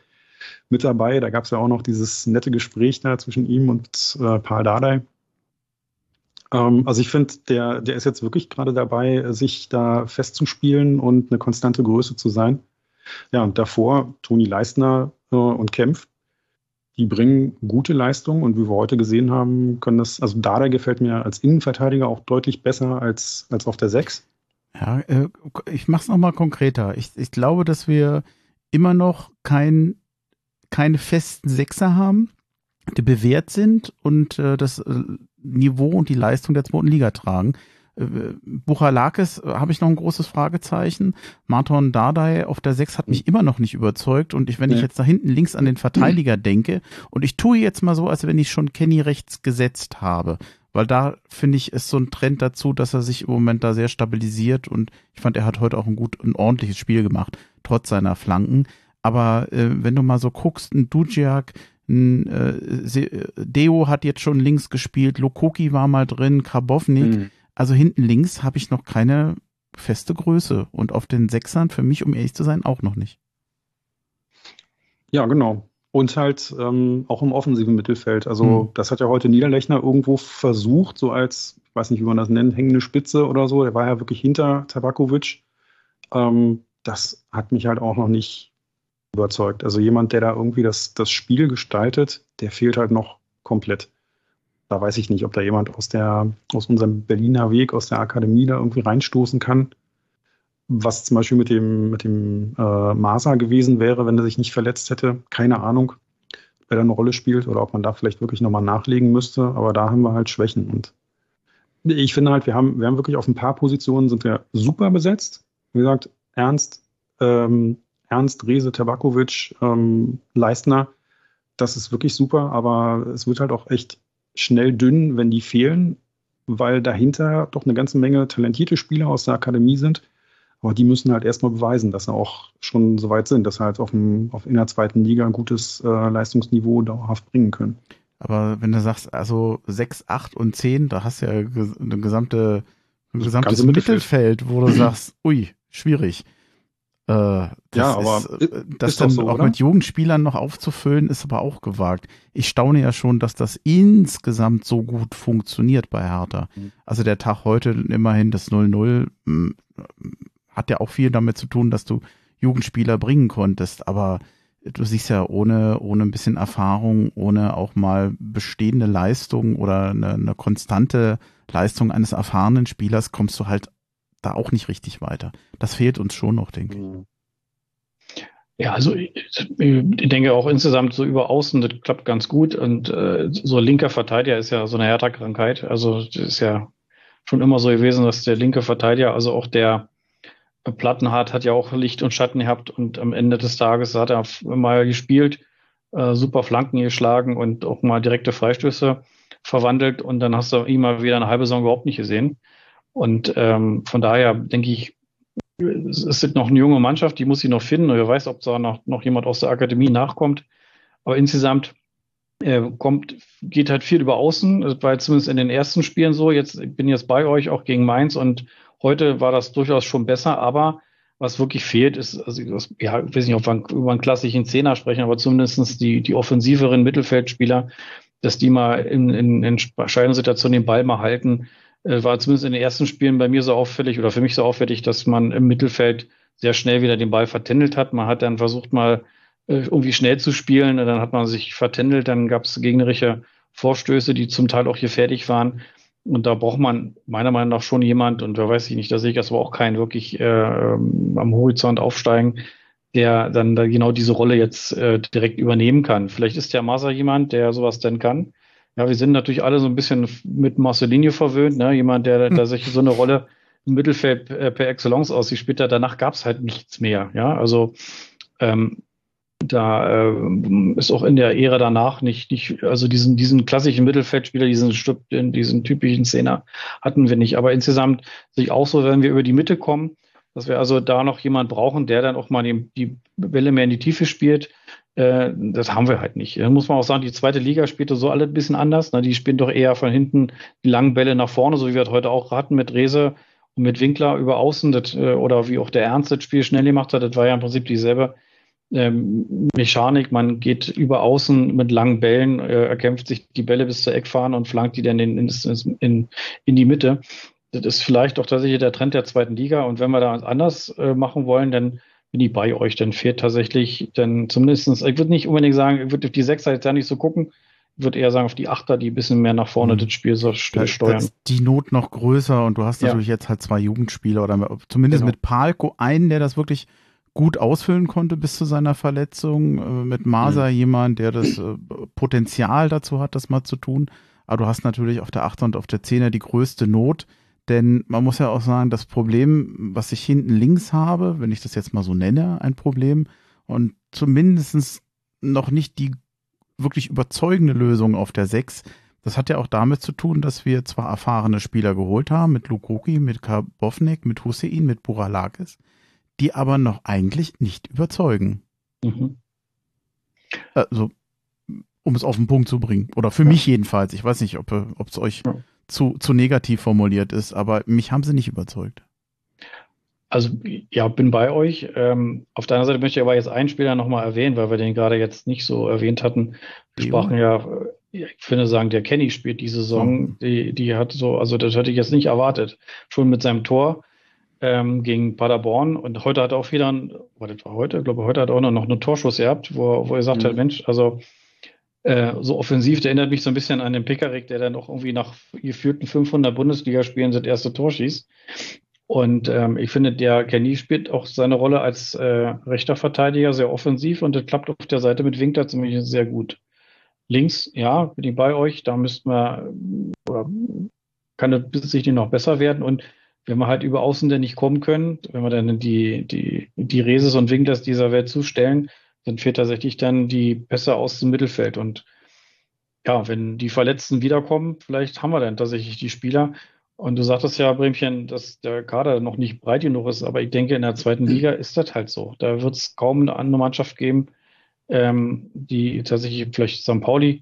mit dabei. Da gab es ja auch noch dieses nette Gespräch da zwischen ihm und äh, Paul Dardai. Ähm, also ich finde, der, der ist jetzt wirklich gerade dabei, sich da festzuspielen und eine konstante Größe zu sein. Ja, und davor Toni Leistner äh, und Kempf, die bringen gute Leistungen und wie wir heute gesehen haben, können das, also Dada gefällt mir als Innenverteidiger auch deutlich besser als, als auf der 6. Ja, äh, ich mache es nochmal konkreter. Ich, ich glaube, dass wir immer noch kein, keine festen Sechser haben, die bewährt sind und äh, das äh, Niveau und die Leistung der zweiten Liga tragen. Äh, Buchalakis äh, habe ich noch ein großes Fragezeichen. Marton Dardai auf der 6 hat mich immer noch nicht überzeugt. Und ich, wenn ich jetzt da hinten links an den Verteidiger denke, und ich tue jetzt mal so, als wenn ich schon Kenny rechts gesetzt habe, weil da finde ich, ist so ein Trend dazu, dass er sich im Moment da sehr stabilisiert und ich fand, er hat heute auch ein gut, ein ordentliches Spiel gemacht, trotz seiner Flanken. Aber äh, wenn du mal so guckst, ein Dujiak, ein äh, Deo hat jetzt schon links gespielt, Lokoki war mal drin, Krabownik. Mhm. Also hinten links habe ich noch keine feste Größe und auf den Sechsern für mich, um ehrlich zu sein, auch noch nicht. Ja, genau. Und halt ähm, auch im offensiven Mittelfeld. Also mhm. das hat ja heute Niederlechner irgendwo versucht, so als, ich weiß nicht, wie man das nennt, hängende Spitze oder so. Der war ja wirklich hinter Tabakovic. Ähm, das hat mich halt auch noch nicht überzeugt. Also jemand, der da irgendwie das, das Spiel gestaltet, der fehlt halt noch komplett. Da weiß ich nicht, ob da jemand aus der, aus unserem Berliner Weg, aus der Akademie da irgendwie reinstoßen kann. Was zum Beispiel mit dem, mit dem äh, Masa gewesen wäre, wenn er sich nicht verletzt hätte, keine Ahnung, ob er da eine Rolle spielt oder ob man da vielleicht wirklich nochmal nachlegen müsste. Aber da haben wir halt Schwächen. Und ich finde halt, wir haben, wir haben wirklich auf ein paar Positionen sind wir super besetzt. Wie gesagt, Ernst, ähm, Ernst, Rese, Tabakovic, ähm, Leistner, das ist wirklich super, aber es wird halt auch echt schnell dünn, wenn die fehlen, weil dahinter doch eine ganze Menge talentierte Spieler aus der Akademie sind aber die müssen halt erstmal beweisen, dass sie auch schon so weit sind, dass sie halt auf, dem, auf in der zweiten Liga ein gutes äh, Leistungsniveau dauerhaft bringen können. Aber wenn du sagst, also 6, 8 und 10, da hast du ja eine gesamte, ein gesamtes Mittelfeld. Mittelfeld, wo du sagst, ui, schwierig. Äh, ja, aber ist, äh, das ist dann so, auch oder? mit Jugendspielern noch aufzufüllen, ist aber auch gewagt. Ich staune ja schon, dass das insgesamt so gut funktioniert bei Hertha. Mhm. Also der Tag heute immerhin das 0-0 hat ja auch viel damit zu tun, dass du Jugendspieler bringen konntest, aber du siehst ja, ohne, ohne ein bisschen Erfahrung, ohne auch mal bestehende Leistung oder eine, eine konstante Leistung eines erfahrenen Spielers kommst du halt da auch nicht richtig weiter. Das fehlt uns schon noch, denke ich. Ja, also ich, ich denke auch insgesamt so über Außen, das klappt ganz gut. Und äh, so linker Verteidiger ist ja so eine Hertha-Krankheit. Also das ist ja schon immer so gewesen, dass der linke Verteidiger, also auch der Plattenhardt hat ja auch Licht und Schatten gehabt und am Ende des Tages hat er mal gespielt, äh, super Flanken geschlagen und auch mal direkte Freistöße verwandelt und dann hast du ihn mal wieder eine halbe Saison überhaupt nicht gesehen. Und ähm, von daher denke ich, es ist noch eine junge Mannschaft, die muss sie noch finden. wer weiß, ob da noch, noch jemand aus der Akademie nachkommt. Aber insgesamt äh, kommt, geht halt viel über Außen. War zumindest in den ersten Spielen so. Jetzt ich bin jetzt bei euch auch gegen Mainz und Heute war das durchaus schon besser, aber was wirklich fehlt, ist, also das, ja, ich weiß nicht, ob wir über einen klassischen Zehner sprechen, aber zumindestens die, die offensiveren Mittelfeldspieler, dass die mal in, in, in entscheidenden Situationen den Ball mal halten, war zumindest in den ersten Spielen bei mir so auffällig oder für mich so auffällig, dass man im Mittelfeld sehr schnell wieder den Ball vertändelt hat. Man hat dann versucht mal äh, irgendwie schnell zu spielen, dann hat man sich vertändelt, dann gab es gegnerische Vorstöße, die zum Teil auch gefährlich waren. Und da braucht man meiner Meinung nach schon jemand, und da weiß ich nicht, da sehe ich das aber auch keinen wirklich äh, ähm, am Horizont aufsteigen, der dann da genau diese Rolle jetzt äh, direkt übernehmen kann. Vielleicht ist der Massa jemand, der sowas denn kann. Ja, wir sind natürlich alle so ein bisschen mit Marcelinho verwöhnt, ne? jemand, der, der sich so eine Rolle im Mittelfeld äh, per Excellence aussieht. Später danach gab es halt nichts mehr. Ja, also ähm, da äh, ist auch in der Ära danach nicht, nicht also diesen, diesen klassischen Mittelfeldspieler, diesen, diesen typischen Szene hatten wir nicht. Aber insgesamt sehe ich auch so, wenn wir über die Mitte kommen, dass wir also da noch jemand brauchen, der dann auch mal die, die Bälle mehr in die Tiefe spielt. Äh, das haben wir halt nicht. Da muss man auch sagen, die zweite Liga spielte so alle ein bisschen anders. Ne? Die spielen doch eher von hinten die langen Bälle nach vorne, so wie wir es heute auch hatten mit Rese und mit Winkler über Außen das, äh, oder wie auch der Ernst das Spiel schnell gemacht hat. Das war ja im Prinzip dieselbe ähm, Mechanik. Man geht über außen mit langen Bällen, äh, erkämpft sich die Bälle bis zur Eckfahne und flankt die dann in, in, in, in die Mitte. Das ist vielleicht auch tatsächlich der Trend der zweiten Liga. Und wenn wir da anders machen wollen, dann bin ich bei euch. Dann fehlt tatsächlich, dann zumindestens, ich würde nicht unbedingt sagen, ich würde auf die Sechser jetzt ja nicht so gucken. Ich würde eher sagen, auf die Achter, die ein bisschen mehr nach vorne mhm. das Spiel so steuern. Da ist die Not noch größer und du hast natürlich ja. jetzt halt zwei Jugendspieler oder zumindest genau. mit Palko einen, der das wirklich gut ausfüllen konnte bis zu seiner Verletzung. Äh, mit Masa mhm. jemand, der das äh, Potenzial dazu hat, das mal zu tun. Aber du hast natürlich auf der 8 und auf der 10er die größte Not. Denn man muss ja auch sagen, das Problem, was ich hinten links habe, wenn ich das jetzt mal so nenne, ein Problem und zumindestens noch nicht die wirklich überzeugende Lösung auf der 6, das hat ja auch damit zu tun, dass wir zwar erfahrene Spieler geholt haben, mit Lukoki, mit Karbovnik, mit Hussein, mit Buralakis, die aber noch eigentlich nicht überzeugen. Mhm. Also, um es auf den Punkt zu bringen. Oder für ja. mich jedenfalls. Ich weiß nicht, ob es euch ja. Zu, zu negativ formuliert ist, aber mich haben sie nicht überzeugt. Also ja, bin bei euch. Ähm, auf der anderen Seite möchte ich aber jetzt einen Spieler nochmal erwähnen, weil wir den gerade jetzt nicht so erwähnt hatten. Wir Leo. sprachen ja, ich finde sagen, der Kenny spielt die Saison, die, die hat so, also das hätte ich jetzt nicht erwartet. Schon mit seinem Tor ähm, gegen Paderborn und heute hat er auch wieder, ein, war das war heute, ich glaube, heute hat er auch noch einen Torschuss gehabt, wo, wo er sagt, mhm. halt, Mensch, also äh, so offensiv, der erinnert mich so ein bisschen an den Pickerick, der dann auch irgendwie nach geführten 500 Bundesligaspielen sein erstes Tor schießt. Und ähm, ich finde, der Kenny spielt auch seine Rolle als äh, rechter Verteidiger sehr offensiv und das klappt auf der Seite mit Winkler ziemlich sehr gut. Links, ja, bin ich bei euch, da müssten wir, oder kann das sicherlich noch besser werden. Und wenn wir halt über Außen denn nicht kommen können, wenn wir dann die, die, die Reses und Winklers dieser Welt zustellen, dann fehlt tatsächlich dann die Pässe aus dem Mittelfeld. Und ja, wenn die Verletzten wiederkommen, vielleicht haben wir dann tatsächlich die Spieler. Und du sagtest ja, Bremchen, dass der Kader noch nicht breit genug ist, aber ich denke, in der zweiten Liga ist das halt so. Da wird es kaum eine andere Mannschaft geben, ähm, die tatsächlich vielleicht St. Pauli,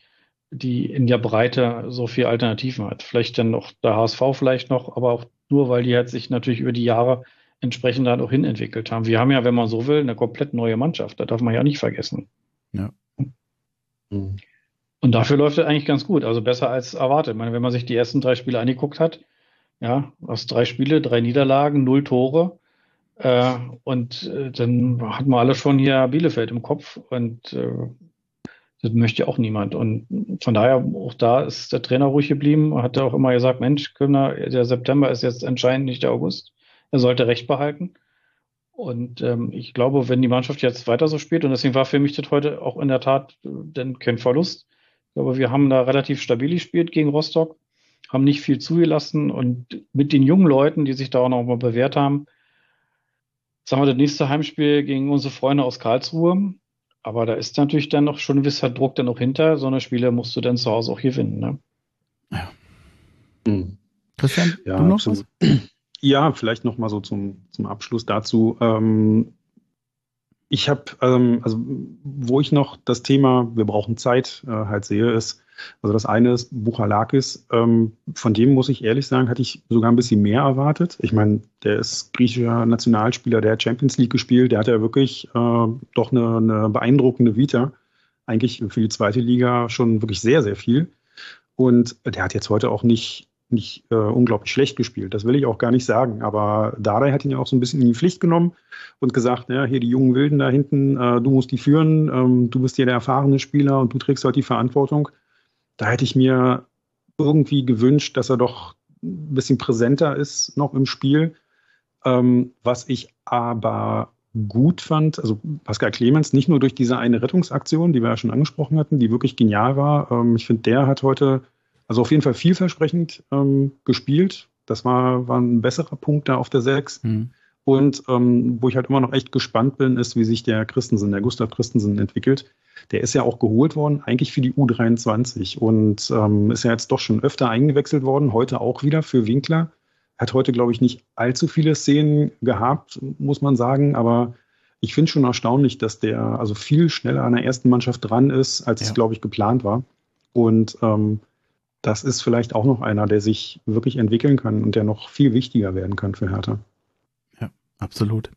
die in der Breite so viele Alternativen hat. Vielleicht dann noch der HSV vielleicht noch, aber auch nur, weil die halt sich natürlich über die Jahre entsprechend dann auch hinentwickelt haben. Wir haben ja, wenn man so will, eine komplett neue Mannschaft. Da darf man ja nicht vergessen. Ja. Mhm. Und dafür läuft es eigentlich ganz gut. Also besser als erwartet. Ich meine, wenn man sich die ersten drei Spiele angeguckt hat, ja, aus drei Spiele, drei Niederlagen, null Tore. Äh, und äh, dann hat man alle schon hier Bielefeld im Kopf. Und äh, das möchte ja auch niemand. Und von daher, auch da ist der Trainer ruhig geblieben, hat auch immer gesagt, Mensch, Kümner, der September ist jetzt entscheidend, nicht der August. Er sollte Recht behalten. Und ähm, ich glaube, wenn die Mannschaft jetzt weiter so spielt, und deswegen war für mich das heute auch in der Tat äh, denn kein Verlust. Ich glaube, wir haben da relativ stabil gespielt gegen Rostock, haben nicht viel zugelassen und mit den jungen Leuten, die sich da auch noch mal bewährt haben, sagen wir das nächste Heimspiel gegen unsere Freunde aus Karlsruhe. Aber da ist natürlich dann noch schon ein gewisser Druck dann noch hinter. So eine Spiele musst du dann zu Hause auch gewinnen. Ne? Ja. Hm. Christian, ja, du noch absolut. was? Ja, vielleicht noch mal so zum, zum Abschluss dazu. Ähm, ich habe, ähm, also wo ich noch das Thema, wir brauchen Zeit, äh, halt sehe, ist, also das eine ist Buchalakis. Ähm, von dem muss ich ehrlich sagen, hatte ich sogar ein bisschen mehr erwartet. Ich meine, der ist griechischer Nationalspieler, der hat Champions League gespielt, der hat ja wirklich äh, doch eine, eine beeindruckende Vita. Eigentlich für die zweite Liga schon wirklich sehr, sehr viel. Und der hat jetzt heute auch nicht nicht äh, unglaublich schlecht gespielt. Das will ich auch gar nicht sagen. Aber Dardai hat ihn ja auch so ein bisschen in die Pflicht genommen und gesagt, ja, hier die jungen Wilden da hinten, äh, du musst die führen, ähm, du bist hier der erfahrene Spieler und du trägst halt die Verantwortung. Da hätte ich mir irgendwie gewünscht, dass er doch ein bisschen präsenter ist noch im Spiel. Ähm, was ich aber gut fand, also Pascal Clemens, nicht nur durch diese eine Rettungsaktion, die wir ja schon angesprochen hatten, die wirklich genial war. Ähm, ich finde, der hat heute also auf jeden Fall vielversprechend ähm, gespielt. Das war, war ein besserer Punkt da auf der 6. Mhm. Und ähm, wo ich halt immer noch echt gespannt bin, ist, wie sich der Christensen, der Gustav Christensen entwickelt. Der ist ja auch geholt worden, eigentlich für die U23 und ähm, ist ja jetzt doch schon öfter eingewechselt worden, heute auch wieder für Winkler. Hat heute, glaube ich, nicht allzu viele Szenen gehabt, muss man sagen, aber ich finde schon erstaunlich, dass der also viel schneller an der ersten Mannschaft dran ist, als ja. es, glaube ich, geplant war. Und ähm, das ist vielleicht auch noch einer, der sich wirklich entwickeln kann und der noch viel wichtiger werden kann für Hertha. Ja, absolut.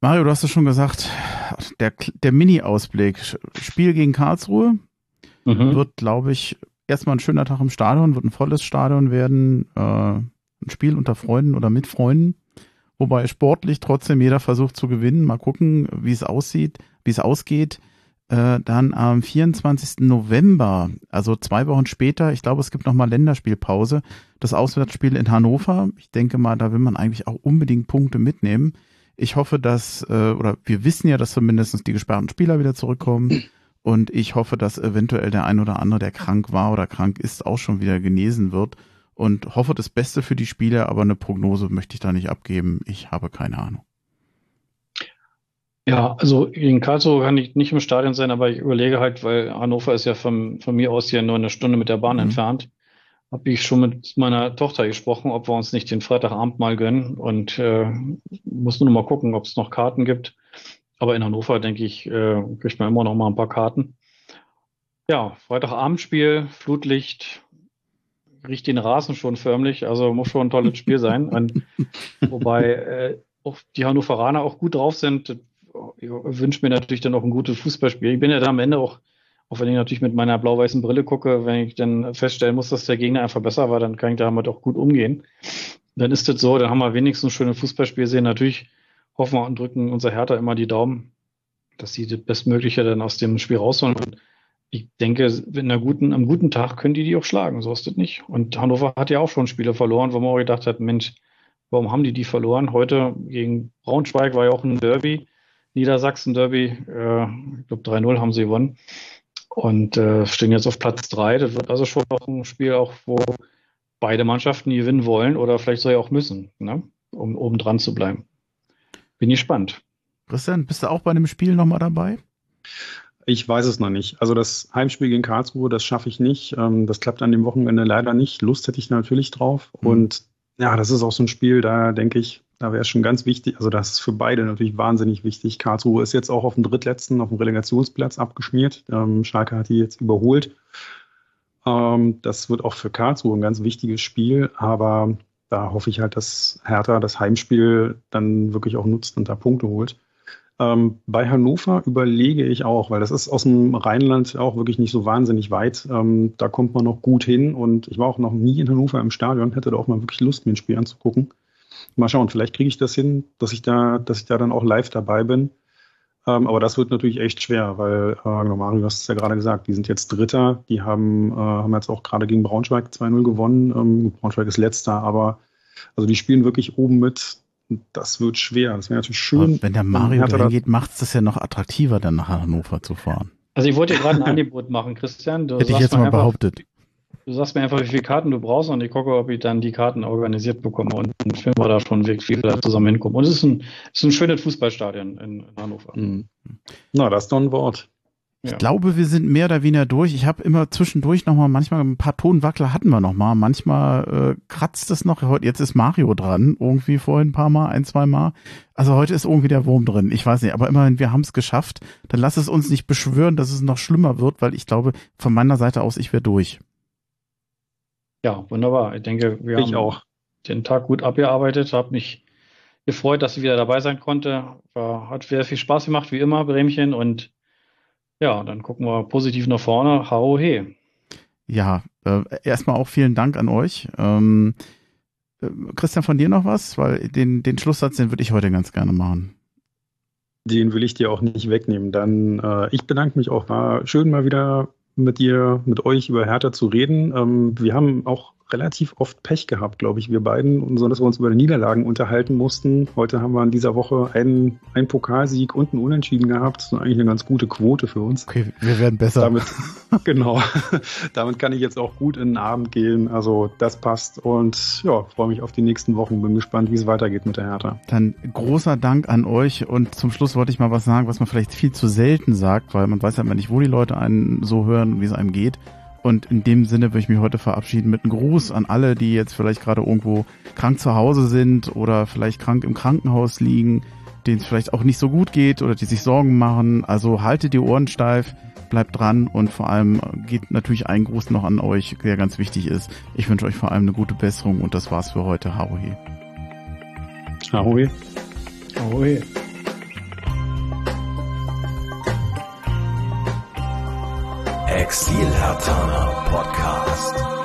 Mario, du hast es schon gesagt, der, der Mini-Ausblick, Spiel gegen Karlsruhe mhm. wird, glaube ich, erstmal ein schöner Tag im Stadion, wird ein volles Stadion werden, äh, ein Spiel unter Freunden oder mit Freunden, wobei sportlich trotzdem jeder versucht zu gewinnen. Mal gucken, wie es aussieht, wie es ausgeht äh, dann am 24. November, also zwei Wochen später, ich glaube, es gibt nochmal Länderspielpause, das Auswärtsspiel in Hannover. Ich denke mal, da will man eigentlich auch unbedingt Punkte mitnehmen. Ich hoffe, dass, äh, oder wir wissen ja, dass zumindest die gesperrten Spieler wieder zurückkommen. Und ich hoffe, dass eventuell der ein oder andere, der krank war oder krank ist, auch schon wieder genesen wird und hoffe das Beste für die Spieler, aber eine Prognose möchte ich da nicht abgeben. Ich habe keine Ahnung. Ja, also gegen Karlsruhe kann ich nicht im Stadion sein, aber ich überlege halt, weil Hannover ist ja von, von mir aus hier nur eine Stunde mit der Bahn Mhm. entfernt, habe ich schon mit meiner Tochter gesprochen, ob wir uns nicht den Freitagabend mal gönnen und äh, muss nur noch mal gucken, ob es noch Karten gibt. Aber in Hannover, denke ich, äh, kriegt man immer noch mal ein paar Karten. Ja, Freitagabendspiel, Flutlicht, riecht den Rasen schon förmlich, also muss schon ein tolles Spiel sein. Und, wobei äh, auch die Hannoveraner auch gut drauf sind. Ich wünsche mir natürlich dann auch ein gutes Fußballspiel. Ich bin ja dann am Ende auch, auch wenn ich natürlich mit meiner blau-weißen Brille gucke, wenn ich dann feststellen muss, dass der Gegner einfach besser war, dann kann ich damit auch gut umgehen. Dann ist das so, dann haben wir wenigstens ein schönes Fußballspiel sehen. Natürlich hoffen wir und drücken unser Hertha immer die Daumen, dass sie das Bestmögliche dann aus dem Spiel rausholen. Und ich denke, mit einer guten, am guten Tag können die die auch schlagen. So ist das nicht. Und Hannover hat ja auch schon Spiele verloren, wo man auch gedacht hat, Mensch, warum haben die die verloren? Heute gegen Braunschweig war ja auch ein Derby, Niedersachsen-Derby. Äh, ich glaube 3-0 haben sie gewonnen und äh, stehen jetzt auf Platz 3. Das wird also schon noch ein Spiel, auch wo beide Mannschaften gewinnen wollen oder vielleicht sogar auch müssen, ne? um oben dran zu bleiben. Bin gespannt. Christian, bist du auch bei dem Spiel nochmal dabei? Ich weiß es noch nicht. Also das Heimspiel gegen Karlsruhe, das schaffe ich nicht. Ähm, das klappt an dem Wochenende leider nicht. Lust hätte ich natürlich drauf. Mhm. Und ja, das ist auch so ein Spiel, da denke ich, da wäre es schon ganz wichtig. Also das ist für beide natürlich wahnsinnig wichtig. Karlsruhe ist jetzt auch auf dem drittletzten, auf dem Relegationsplatz abgeschmiert. Ähm, Schalke hat die jetzt überholt. Ähm, das wird auch für Karlsruhe ein ganz wichtiges Spiel. Aber da hoffe ich halt, dass Hertha das Heimspiel dann wirklich auch nutzt und da Punkte holt. Ähm, bei Hannover überlege ich auch, weil das ist aus dem Rheinland auch wirklich nicht so wahnsinnig weit. Ähm, da kommt man noch gut hin und ich war auch noch nie in Hannover im Stadion, hätte da auch mal wirklich Lust, mir ein Spiel anzugucken. Mal schauen, vielleicht kriege ich das hin, dass ich da, dass ich da dann auch live dabei bin. Ähm, aber das wird natürlich echt schwer, weil, äh, genau, Mario, du hast es ja gerade gesagt, die sind jetzt Dritter, die haben, äh, haben jetzt auch gerade gegen Braunschweig 2-0 gewonnen. Ähm, Braunschweig ist letzter, aber also die spielen wirklich oben mit. Das wird schwer. Das wäre natürlich schön. Aber wenn der Mario dahin geht, macht es das ja noch attraktiver, dann nach Hannover zu fahren. Also ich wollte dir gerade ein Angebot machen, Christian. Du Hätte ich jetzt mal einfach, behauptet. Du sagst mir einfach, wie viele Karten du brauchst und ich gucke, ob ich dann die Karten organisiert bekomme und dann filmen wir da schon wirklich, wie wir da zusammen hinkommen. Und es ist ein, es ist ein schönes Fußballstadion in, in Hannover. Mhm. Na, das ist doch ein Wort. Ja. Ich glaube, wir sind mehr oder weniger durch. Ich habe immer zwischendurch nochmal, manchmal ein paar Tonwackler hatten wir nochmal. Manchmal äh, kratzt es noch. Heute- Jetzt ist Mario dran, irgendwie vorhin ein paar Mal, ein, zwei Mal. Also heute ist irgendwie der Wurm drin. Ich weiß nicht, aber immerhin, wir haben es geschafft. Dann lass es uns nicht beschwören, dass es noch schlimmer wird, weil ich glaube, von meiner Seite aus, ich wäre durch. Ja, wunderbar. Ich denke, wir Ich haben auch. den Tag gut abgearbeitet. Habe mich gefreut, dass ich wieder dabei sein konnte. War, hat sehr viel Spaß gemacht, wie immer, Bremchen. Und ja, dann gucken wir positiv nach vorne. Hau he. Ja, äh, erstmal auch vielen Dank an euch. Ähm, äh, Christian, von dir noch was? Weil den, den Schlusssatz, den würde ich heute ganz gerne machen. Den will ich dir auch nicht wegnehmen. Dann, äh, ich bedanke mich auch. War schön mal wieder mit dir, mit euch über Hertha zu reden. Ähm, wir haben auch relativ oft Pech gehabt, glaube ich, wir beiden, und so, dass wir uns über die Niederlagen unterhalten mussten. Heute haben wir in dieser Woche einen, einen Pokalsieg und einen Unentschieden gehabt. Das ist eigentlich eine ganz gute Quote für uns. Okay, wir werden besser. Damit, genau, damit kann ich jetzt auch gut in den Abend gehen. Also das passt und ja, freue mich auf die nächsten Wochen. Bin gespannt, wie es weitergeht mit der Hertha. Dann großer Dank an euch und zum Schluss wollte ich mal was sagen, was man vielleicht viel zu selten sagt, weil man weiß ja immer nicht, wo die Leute einen so hören, wie es einem geht. Und in dem Sinne würde ich mich heute verabschieden mit einem Gruß an alle, die jetzt vielleicht gerade irgendwo krank zu Hause sind oder vielleicht krank im Krankenhaus liegen, denen es vielleicht auch nicht so gut geht oder die sich Sorgen machen. Also haltet die Ohren steif, bleibt dran und vor allem geht natürlich ein Gruß noch an euch, der ganz wichtig ist. Ich wünsche euch vor allem eine gute Besserung und das war's für heute. Harohe. Ahoi. Hau Exil Hertaner Podcast.